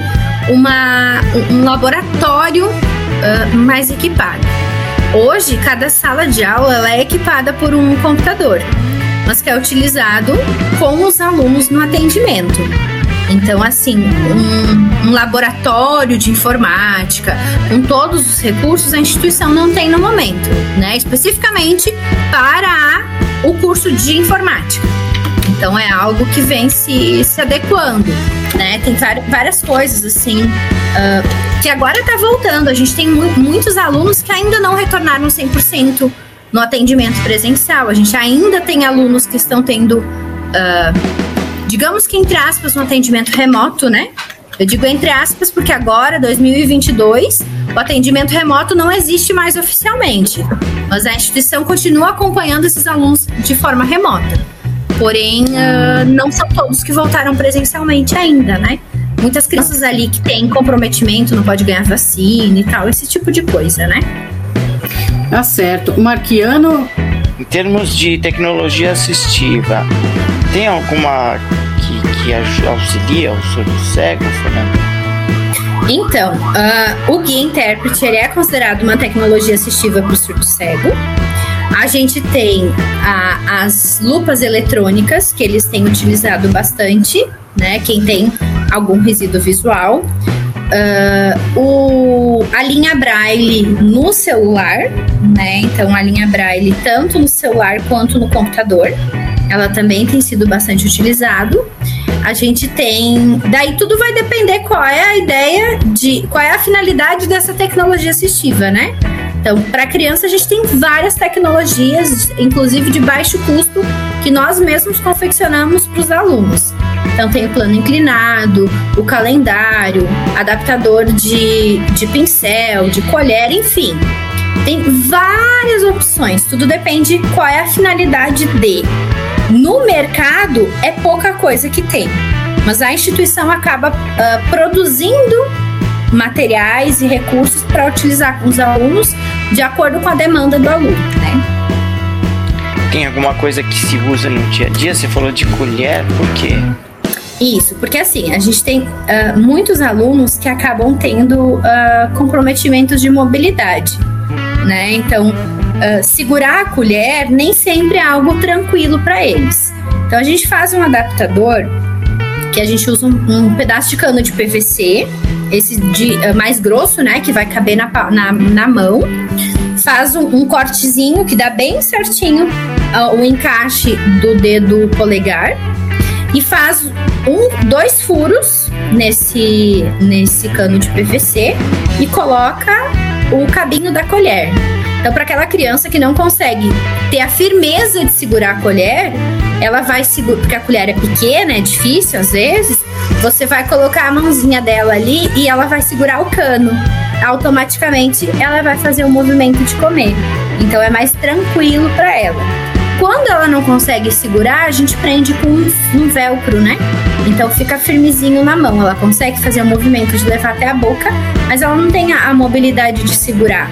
uma, um laboratório uh, mais equipado. Hoje, cada sala de aula é equipada por um computador, mas que é utilizado com os alunos no atendimento. Então, assim, um, um, laboratório de informática, com todos os recursos, a instituição não tem no momento, né? Especificamente para a o curso de informática. Então é algo que vem se, se adequando, né? Tem várias coisas assim uh, que agora está voltando. A gente tem mu muitos alunos que ainda não retornaram 100% no atendimento presencial. A gente ainda tem alunos que estão tendo, uh, digamos que entre aspas, um atendimento remoto, né? Eu digo entre aspas porque agora, 2022, o atendimento remoto não existe mais oficialmente, mas a instituição continua acompanhando esses alunos de forma remota. Porém, uh, não são todos que voltaram presencialmente ainda, né? Muitas crianças ali que têm comprometimento, não pode ganhar vacina e tal, esse tipo de coisa, né? Tá certo. Marquiano. Em termos de tecnologia assistiva, tem alguma que, auxilia o surdo cego, Fernando? Então, uh, o guia intérprete é considerado uma tecnologia assistiva para o surdo cego. A gente tem a, as lupas eletrônicas, que eles têm utilizado bastante, né? Quem tem algum resíduo visual. Uh, o, a linha Braille no celular, né? Então, a linha Braille tanto no celular quanto no computador ela também tem sido bastante utilizado. A gente tem, daí tudo vai depender qual é a ideia de, qual é a finalidade dessa tecnologia assistiva, né? Então, para criança a gente tem várias tecnologias, inclusive de baixo custo, que nós mesmos confeccionamos para os alunos. Então tem o plano inclinado, o calendário, adaptador de, de pincel, de colher, enfim. Tem várias opções, tudo depende qual é a finalidade de. No mercado é pouca coisa que tem, mas a instituição acaba uh, produzindo materiais e recursos para utilizar com os alunos de acordo com a demanda do aluno, né? Tem alguma coisa que se usa no dia a dia? Você falou de colher, por quê? Isso, porque assim, a gente tem uh, muitos alunos que acabam tendo uh, comprometimentos de mobilidade, né? Então, uh, segurar a colher nem sempre é algo tranquilo para eles. Então a gente faz um adaptador que a gente usa um, um pedaço de cano de PVC, esse de uh, mais grosso, né, que vai caber na, na, na mão. Faz um, um, cortezinho que dá bem certinho uh, o encaixe do dedo polegar e faz um, dois furos nesse, nesse cano de PVC e coloca o cabinho da colher. Então, para aquela criança que não consegue ter a firmeza de segurar a colher, ela vai segurar, porque a colher é pequena, é difícil às vezes, você vai colocar a mãozinha dela ali e ela vai segurar o cano. automaticamente ela vai fazer o movimento de comer. Então é mais tranquilo para ela. Quando ela não consegue segurar, a gente prende com um velcro, né? Então fica firmezinho na mão. Ela consegue fazer o movimento de levar até a boca, mas ela não tem a mobilidade de segurar.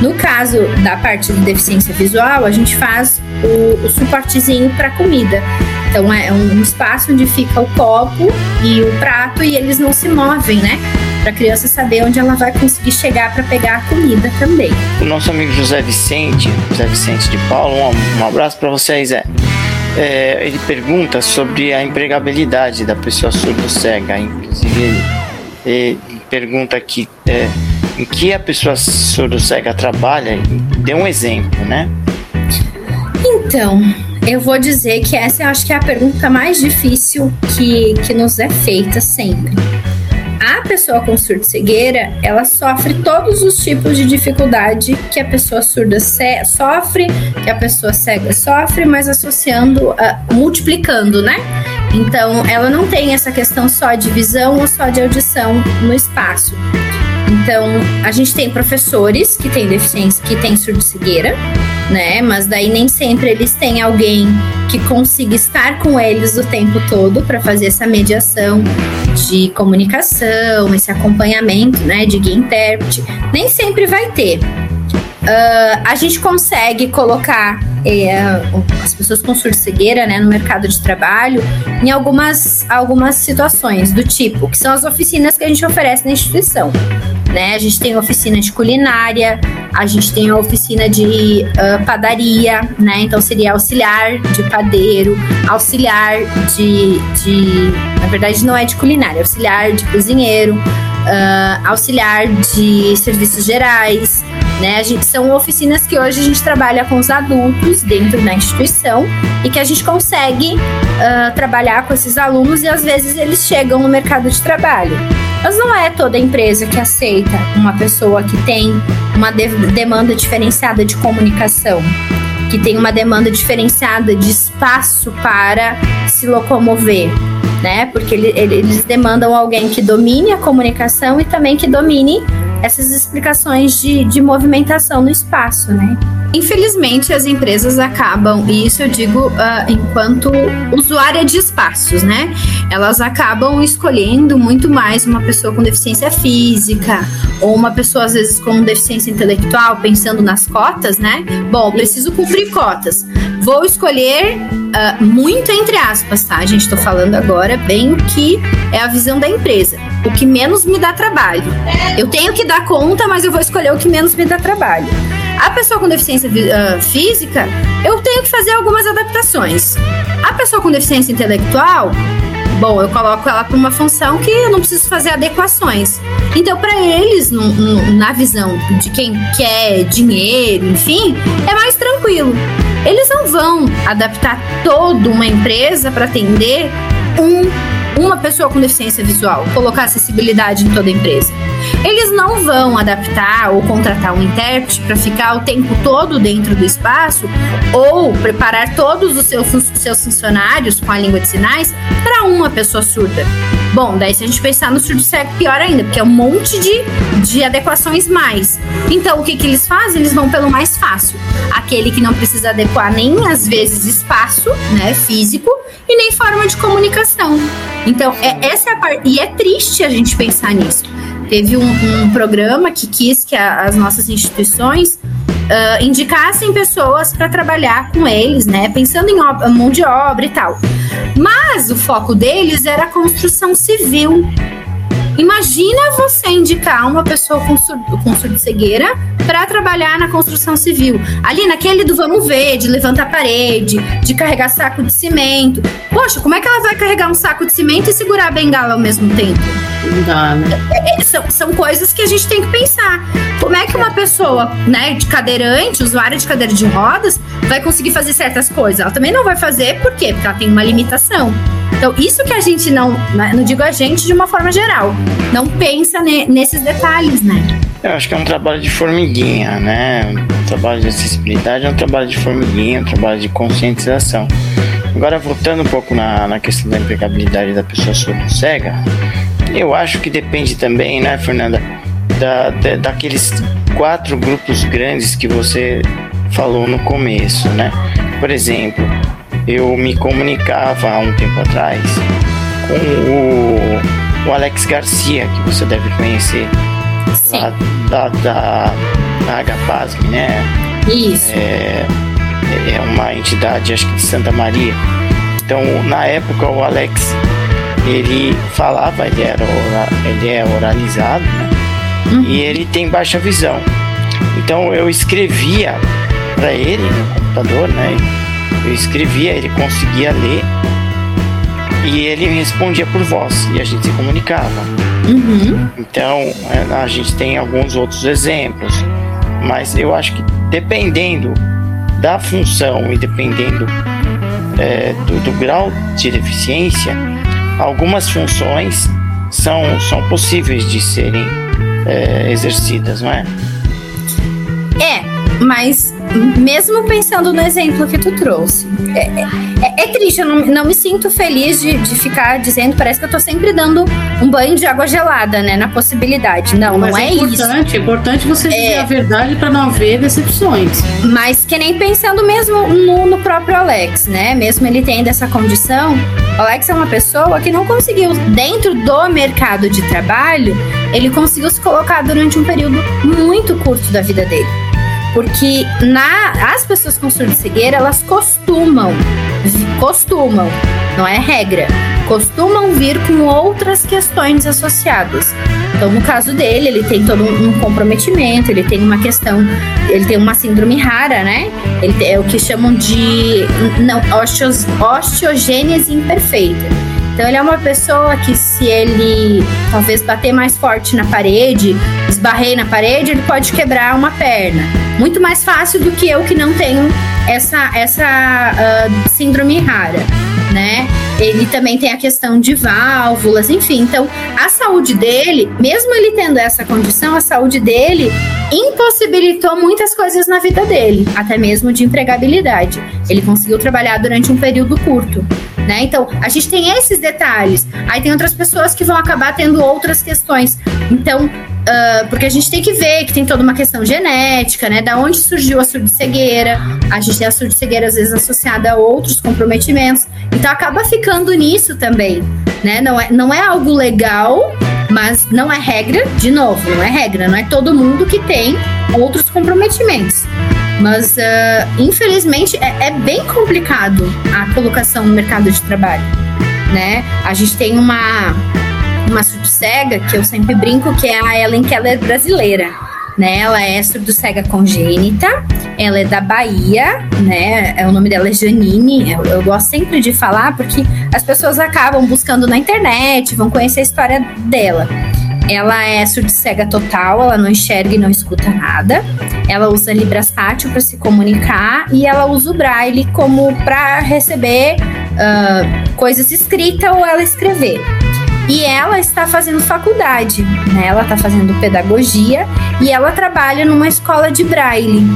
No caso da parte de deficiência visual, a gente faz o, o suportezinho para comida. Então é um espaço onde fica o copo e o prato e eles não se movem, né? Para a criança saber onde ela vai conseguir chegar para pegar a comida também. O nosso amigo José Vicente, José Vicente de Paulo, um, um abraço para vocês, é. é. ele pergunta sobre a empregabilidade da pessoa surdo-cega. Inclusive, ele, ele, pergunta aqui é, em que a pessoa surdo-cega trabalha. Dê um exemplo, né? Então, eu vou dizer que essa eu acho que é a pergunta mais difícil que, que nos é feita sempre. A pessoa com surdo-cegueira, ela sofre todos os tipos de dificuldade que a pessoa surda sofre, que a pessoa cega sofre, mas associando, uh, multiplicando, né? Então, ela não tem essa questão só de visão ou só de audição no espaço. Então, a gente tem professores que têm deficiência, que têm surdo-cegueira, né? Mas daí nem sempre eles têm alguém que consiga estar com eles o tempo todo para fazer essa mediação de comunicação, esse acompanhamento, né, de guia intérprete. Nem sempre vai ter. Uh, a gente consegue colocar é, as pessoas com surdo-cegueira né, no mercado de trabalho em algumas, algumas situações do tipo, que são as oficinas que a gente oferece na instituição. Né? A gente tem oficina de culinária, a gente tem a oficina de uh, padaria, né? Então seria auxiliar de padeiro, auxiliar de, de. Na verdade, não é de culinária, é auxiliar de cozinheiro, uh, auxiliar de serviços gerais. Né? A gente, são oficinas que hoje a gente trabalha com os adultos dentro da instituição e que a gente consegue uh, trabalhar com esses alunos e às vezes eles chegam no mercado de trabalho. Mas não é toda empresa que aceita uma pessoa que tem uma de demanda diferenciada de comunicação, que tem uma demanda diferenciada de espaço para se locomover, né? Porque ele, eles demandam alguém que domine a comunicação e também que domine essas explicações de, de movimentação no espaço, né? Infelizmente, as empresas acabam, e isso eu digo uh, enquanto usuária de espaços, né? Elas acabam escolhendo muito mais uma pessoa com deficiência física, ou uma pessoa, às vezes, com deficiência intelectual, pensando nas cotas, né? Bom, preciso cumprir cotas. Vou escolher uh, muito entre aspas, tá? A gente estou falando agora bem o que é a visão da empresa. O que menos me dá trabalho. Eu tenho que dar conta, mas eu vou escolher o que menos me dá trabalho. A pessoa com deficiência uh, física, eu tenho que fazer algumas adaptações. A pessoa com deficiência intelectual, bom, eu coloco ela para uma função que eu não preciso fazer adequações. Então, para eles, no, no, na visão de quem quer dinheiro, enfim, é mais tranquilo. Eles não vão adaptar toda uma empresa para atender um uma pessoa com deficiência visual, colocar acessibilidade em toda a empresa. Eles não vão adaptar ou contratar um intérprete para ficar o tempo todo dentro do espaço ou preparar todos os seus, seus funcionários com a língua de sinais para uma pessoa surda. Bom, daí se a gente pensar no surdo cego, pior ainda, porque é um monte de, de adequações mais. Então, o que, que eles fazem? Eles vão pelo mais fácil. Aquele que não precisa adequar nem, às vezes, espaço né, físico e nem forma de comunicação. Então, é, essa é a parte. E é triste a gente pensar nisso. Teve um, um programa que quis que a, as nossas instituições uh, indicassem pessoas para trabalhar com eles, né? Pensando em mão de obra e tal. Mas o foco deles era a construção civil. Imagina você indicar uma pessoa com, surdo, com surdo-cegueira para trabalhar na construção civil. Ali naquele do vamos ver, de levantar parede, de carregar saco de cimento. Poxa, como é que ela vai carregar um saco de cimento e segurar a bengala ao mesmo tempo? Não dá, né? É, é, são, são coisas que a gente tem que pensar. Como é que uma pessoa, né, de cadeirante, usuária de cadeira de rodas, vai conseguir fazer certas coisas? Ela também não vai fazer, por quê? Porque ela tem uma limitação. Então, isso que a gente não, né, não digo a gente de uma forma geral, não pensa ne, nesses detalhes, né? Eu acho que é um trabalho de formiguinha, né? Um trabalho de acessibilidade é um trabalho de formiguinha, um trabalho de conscientização. Agora, voltando um pouco na, na questão da empregabilidade da pessoa surdo cega, eu acho que depende também, né, Fernanda? Da, da, daqueles quatro grupos grandes que você falou no começo, né? Por exemplo, eu me comunicava há um tempo atrás com o, o Alex Garcia, que você deve conhecer, Sim. lá da, da, da Agapasm, né? Isso. É, é uma entidade, acho que de Santa Maria. Então, na época, o Alex, ele falava, ele, era ele é oralizado, né? Uhum. E ele tem baixa visão. Então, eu escrevia para ele no computador, né? Eu escrevia, ele conseguia ler e ele respondia por voz e a gente se comunicava. Uhum. Então, a gente tem alguns outros exemplos, mas eu acho que dependendo da função e dependendo é, do, do, grau de deficiência, algumas funções são, são possíveis de serem é, exercidas, não é? É, mas mesmo pensando no exemplo que tu trouxe, é, é, é triste, eu não, não, me sinto feliz de, de, ficar dizendo, parece que eu tô sempre dando um banho de água gelada, né, na possibilidade. Não, mas não é, é, importante, isso. É importante você dizer É. a verdade para não haver decepções. Mas que nem pensando mesmo no, no próprio Alex, né, mesmo ele tendo essa condição, o Alex é uma pessoa que não conseguiu, dentro do mercado de trabalho, ele conseguiu se colocar durante um período muito curto da vida dele. Porque na, as pessoas com surdo-cegueira, elas costumam, costumam, não é regra, costumam vir com outras questões associadas. Então, no caso dele, ele tem todo um comprometimento, ele tem uma questão, ele tem uma síndrome rara, né? Ele é o que chamam de osteogênese imperfeita. Então ele é uma pessoa que se ele talvez bater mais forte na parede, esbarrei na parede, ele pode quebrar uma perna. Muito mais fácil do que eu que não tenho essa, essa uh, síndrome rara, né? Ele também tem a questão de válvulas, enfim. Então, a saúde dele, mesmo ele tendo essa condição, a saúde dele impossibilitou muitas coisas na vida dele, até mesmo de empregabilidade. Ele conseguiu trabalhar durante um período curto. Né? Então, a gente tem esses detalhes. Aí tem outras pessoas que vão acabar tendo outras questões. Então, uh, porque a gente tem que ver que tem toda uma questão genética, né? Da onde surgiu a surdo-cegueira. A gente tem a surdo-cegueira, às vezes, associada a outros comprometimentos. Então, acaba ficando nisso também, né? Não é, não é algo legal, mas não é regra. De novo, não é regra. Não é todo mundo que tem outros comprometimentos. Mas, uh, infelizmente, é, é, bem complicado a colocação no mercado de trabalho, né? A gente tem uma, uma surdo-cega, que eu sempre brinco, que é a Ellen Keller brasileira, né? Ela é surdo-cega congênita, ela é da Bahia, né? O nome dela é Janine, eu, eu gosto sempre de falar, porque as pessoas acabam buscando na internet, vão conhecer a história dela. Ela é surdo-cega total, ela não enxerga e não escuta nada. Ela usa Libras tátil para se comunicar e ela usa o Braille como para receber uh, coisas escritas ou ela escrever. E ela está fazendo faculdade, né? Ela está fazendo pedagogia e ela trabalha numa escola de Braille.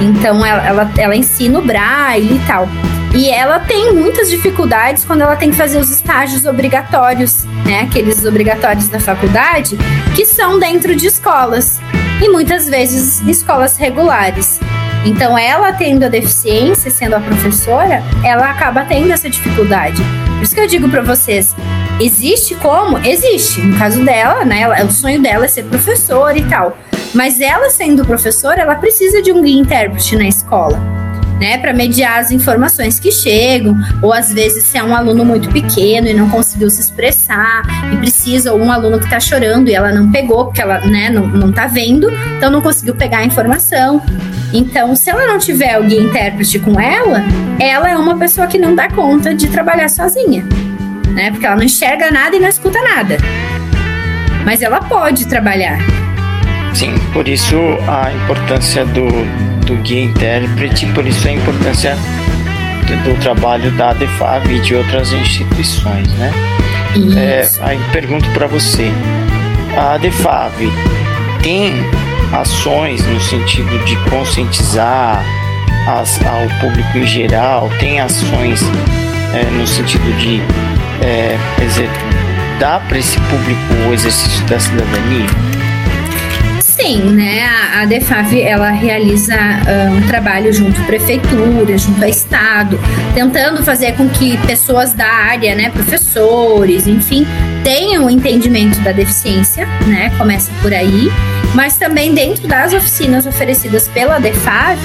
Então ela, ela, ela ensina o Braille e tal. E ela tem muitas dificuldades quando ela tem que fazer os estágios obrigatórios, né? Aqueles obrigatórios da faculdade, que são dentro de escolas. E muitas vezes escolas regulares. Então, ela tendo a deficiência, sendo a professora, ela acaba tendo essa dificuldade. Por isso que eu digo para vocês, existe como? Existe. No caso dela, né? Ela, o sonho dela é ser professora e tal. Mas ela sendo professora, ela precisa de um guia intérprete na escola né, para mediar as informações que chegam, ou às vezes se é um aluno muito pequeno e não conseguiu se expressar e precisa, ou um aluno que está chorando e ela não pegou, porque ela né, não, não tá vendo, então não conseguiu pegar a informação. Então, se ela não tiver o guia intérprete com ela, ela é uma pessoa que não dá conta de trabalhar sozinha, né? Porque ela não enxerga nada e não escuta nada. Mas ela pode trabalhar. Sim, por isso a importância do, do guia intérprete, por isso a importância do, do trabalho da ADEFAV e de outras instituições, né? É, aí pergunto para você, a ADEFAV tem ações no sentido de conscientizar as, ao público em geral, tem ações é, no sentido de é, dar para esse público o exercício da cidadania? sim, né? A, a DEFAV ela realiza uh, um trabalho junto à prefeitura, junto ao estado, tentando fazer com que pessoas da área, né, professores, enfim, tenham o entendimento da deficiência, né? Começa por aí, mas também dentro das oficinas oferecidas pela DEFAV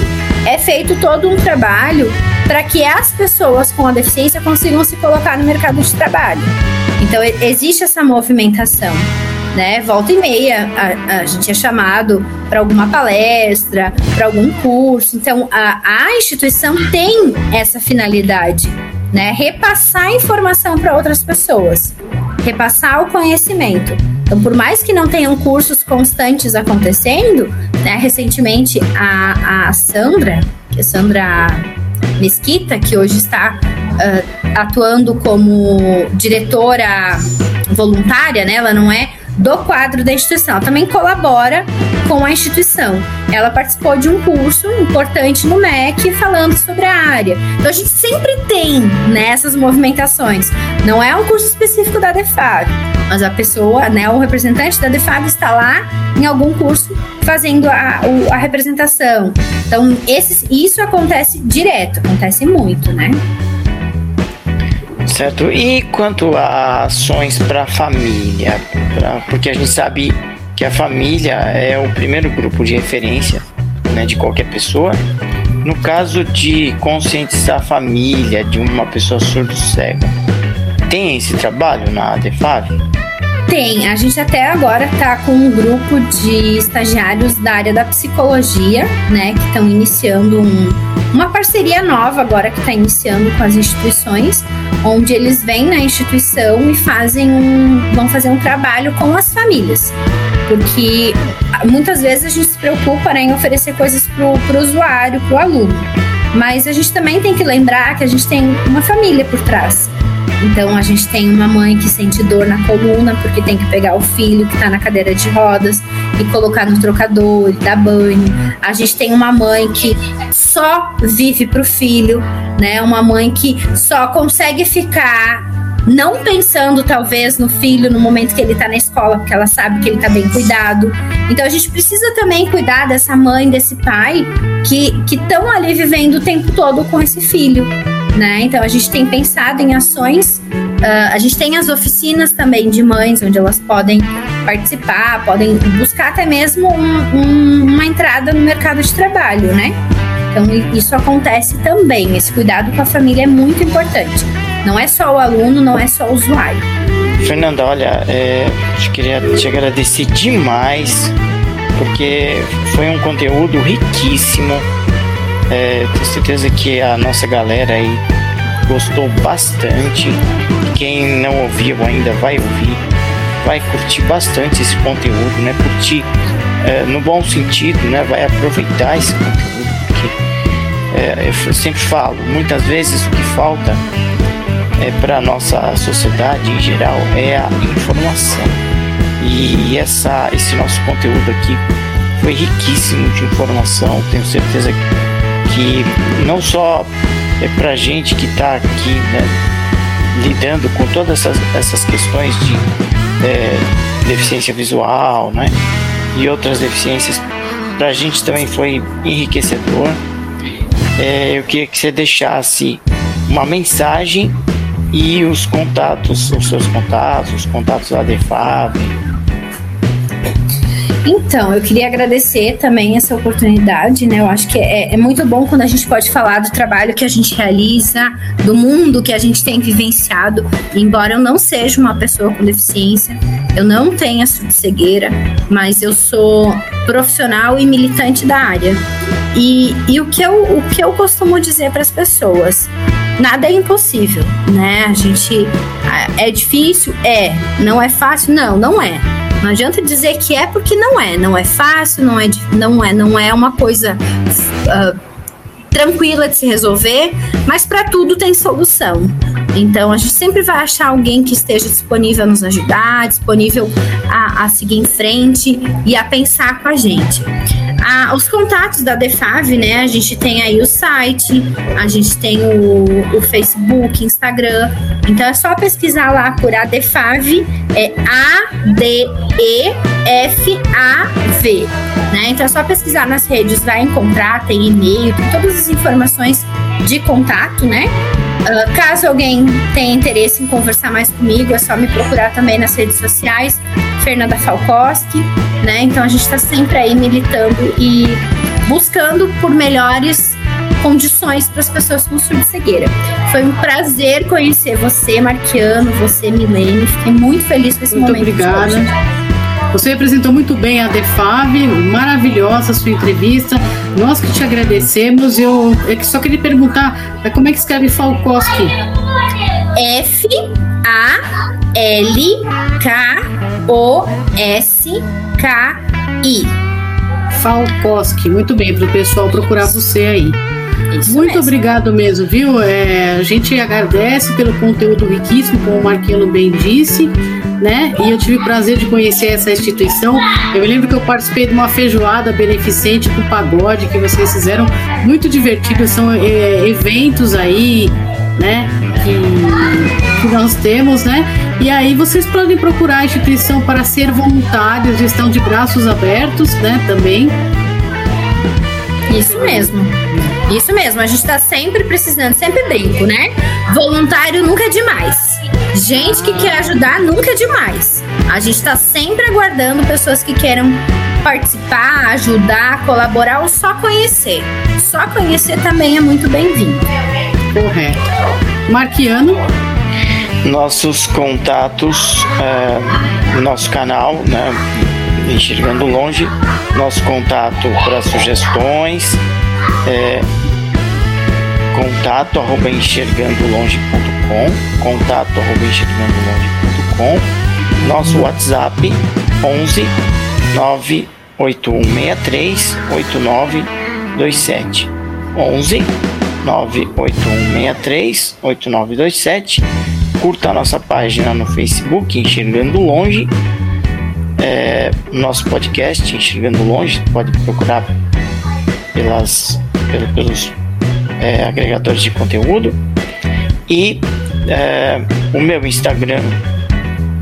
é feito todo um trabalho para que as pessoas com a deficiência consigam se colocar no mercado de trabalho. Então existe essa movimentação né? Volta e meia a, a gente é chamado para alguma palestra, para algum curso. Então a, a instituição tem essa finalidade, né? Repassar informação para outras pessoas, repassar o conhecimento. Então, por mais que não tenham cursos constantes acontecendo, né? Recentemente a, a Sandra, que é Sandra Mesquita, que hoje está uh, atuando como diretora voluntária, né? Ela não é do quadro da instituição. Ela também colabora com a instituição. Ela participou de um curso importante no MEC falando sobre a área. Então a gente sempre tem nessas né, movimentações. Não é um curso específico da DEFAB, mas a pessoa, né, o representante da DEFAB está lá em algum curso fazendo a, a representação. Então esses, isso acontece direto, acontece muito, né? Certo. E quanto a ações para a família? Pra, porque a gente sabe que a família é o primeiro grupo de referência né, de qualquer pessoa. No caso de conscientizar a família de uma pessoa surdo-cega, tem esse trabalho na DEFAV? Tem, a gente até agora está com um grupo de estagiários da área da psicologia, né, que estão iniciando um, uma parceria nova agora que está iniciando com as instituições, onde eles vêm na instituição e fazem um, vão fazer um trabalho com as famílias, porque muitas vezes a gente se preocupa né, em oferecer coisas para o usuário, para o aluno, mas a gente também tem que lembrar que a gente tem uma família por trás. Então a gente tem uma mãe que sente dor na coluna porque tem que pegar o filho que está na cadeira de rodas e colocar no trocador, e dar banho. A gente tem uma mãe que só vive pro filho, né? Uma mãe que só consegue ficar não pensando talvez no filho no momento que ele está na escola, porque ela sabe que ele está bem cuidado. Então a gente precisa também cuidar dessa mãe, desse pai que estão ali vivendo o tempo todo com esse filho né? Então a gente tem pensado em ações. Uh, a gente tem as oficinas também de mães, onde elas podem participar, podem buscar até mesmo um, um, uma entrada no mercado de trabalho, né? Então isso acontece também. Esse cuidado com a família é muito importante. Não é só o aluno, não é só o usuário. Fernanda, olha, é, eu queria te agradecer demais, porque foi um conteúdo riquíssimo é, tenho certeza que a nossa galera aí gostou bastante. Quem não ouviu ainda vai ouvir, vai curtir bastante esse conteúdo, né? Curtir é, no bom sentido, né? Vai aproveitar esse conteúdo, porque é, eu sempre falo, muitas vezes o que falta é para nossa sociedade em geral é a informação. E essa, esse nosso conteúdo aqui foi riquíssimo de informação. Tenho certeza que não só é para gente que está aqui né, lidando com todas essas, essas questões de é, deficiência visual né, e outras deficiências, para a gente também foi enriquecedor. É, eu queria que você deixasse uma mensagem e os contatos, os seus contatos, os contatos da DEFAB, então, eu queria agradecer também essa oportunidade, né? Eu acho que é, é, muito bom quando a gente pode falar do trabalho que a gente realiza, do mundo que a gente tem vivenciado. Embora eu não seja uma pessoa com deficiência, eu não tenha cegueira, mas eu sou profissional e militante da área. E, e o, que eu, o que eu costumo dizer para as pessoas? Nada é impossível, né? A gente. É difícil? É. Não é fácil? Não, não é não adianta dizer que é porque não é. Não é fácil, não é, não é, não é uma coisa uh, tranquila de se resolver, mas para tudo tem solução. Então a gente sempre vai achar alguém que esteja disponível a nos ajudar, disponível a, a seguir em frente e a pensar com a gente. Ah, os contatos da Defav, né? A gente tem aí o site, a gente tem o, o Facebook, Instagram. Então é só pesquisar lá por Adefav, é A-D-E-F-A-V. Né? Então é só pesquisar nas redes, vai encontrar, tem e-mail, tem todas as informações de contato, né? Uh, caso alguém tenha interesse em conversar mais comigo, é só me procurar também nas redes sociais, Fernanda Falkowski, né? Então a gente está sempre aí militando e buscando por melhores condições para as pessoas com surdo-cegueira. Foi um prazer conhecer você, Marquiano, você, Milene. Fiquei muito feliz com esse muito momento. Muito obrigada. Você apresentou muito bem a Defav, maravilhosa a sua entrevista. Nós que te agradecemos. Eu, eu só queria perguntar como é que escreve Falkowski? F A L K O S K I. Falkowski. Muito bem, para o pessoal procurar você aí. Isso Muito mesmo. obrigado mesmo, viu? É, a gente agradece pelo conteúdo riquíssimo, como o Marquinho bem disse né? E eu tive o prazer de conhecer essa instituição. Eu me lembro que eu participei de uma feijoada beneficente com pagode que vocês fizeram, muito divertido. São é, eventos aí, né? Que, que nós temos, né? E aí vocês podem procurar a instituição para ser voluntários, estão de braços abertos, né? Também. Isso mesmo. Isso mesmo, a gente está sempre precisando, sempre brinco, né? Voluntário nunca é demais. Gente que quer ajudar nunca é demais. A gente está sempre aguardando pessoas que queiram participar, ajudar, colaborar ou só conhecer. Só conhecer também é muito bem-vindo. Correto. Marquiano? Nossos contatos, é, nosso canal, né? Enxergando Longe, nosso contato para sugestões, é, contato arroba enxergandolonge.com, contato arroba enxergandolonge.com, nosso WhatsApp 11 98163 8927 11 98163 8927 curta a nossa página no Facebook Enxergando Longe é, nosso podcast Enxergando Longe pode procurar pelas, pelos é, agregadores de conteúdo. E é, o meu Instagram,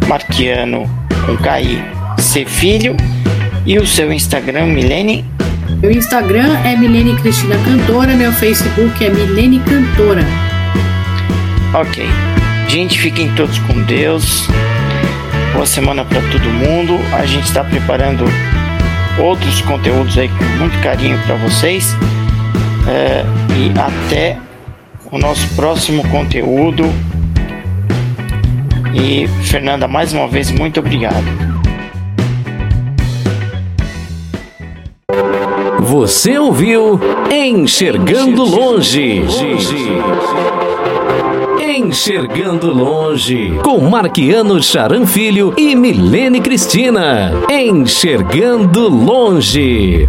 Marquiano com KI C Filho. E o seu Instagram, Milene? Meu Instagram é Milene Cristina Cantora, meu Facebook é Milene Cantora. Ok. Gente, fiquem todos com Deus. Boa semana para todo mundo. A gente está preparando outros conteúdos aí com muito carinho para vocês é, e até o nosso próximo conteúdo. E Fernanda, mais uma vez, muito obrigado. Você ouviu Enxergando Longe. Enxergando Longe, com Marquiano Charan Filho e Milene Cristina. Enxergando Longe.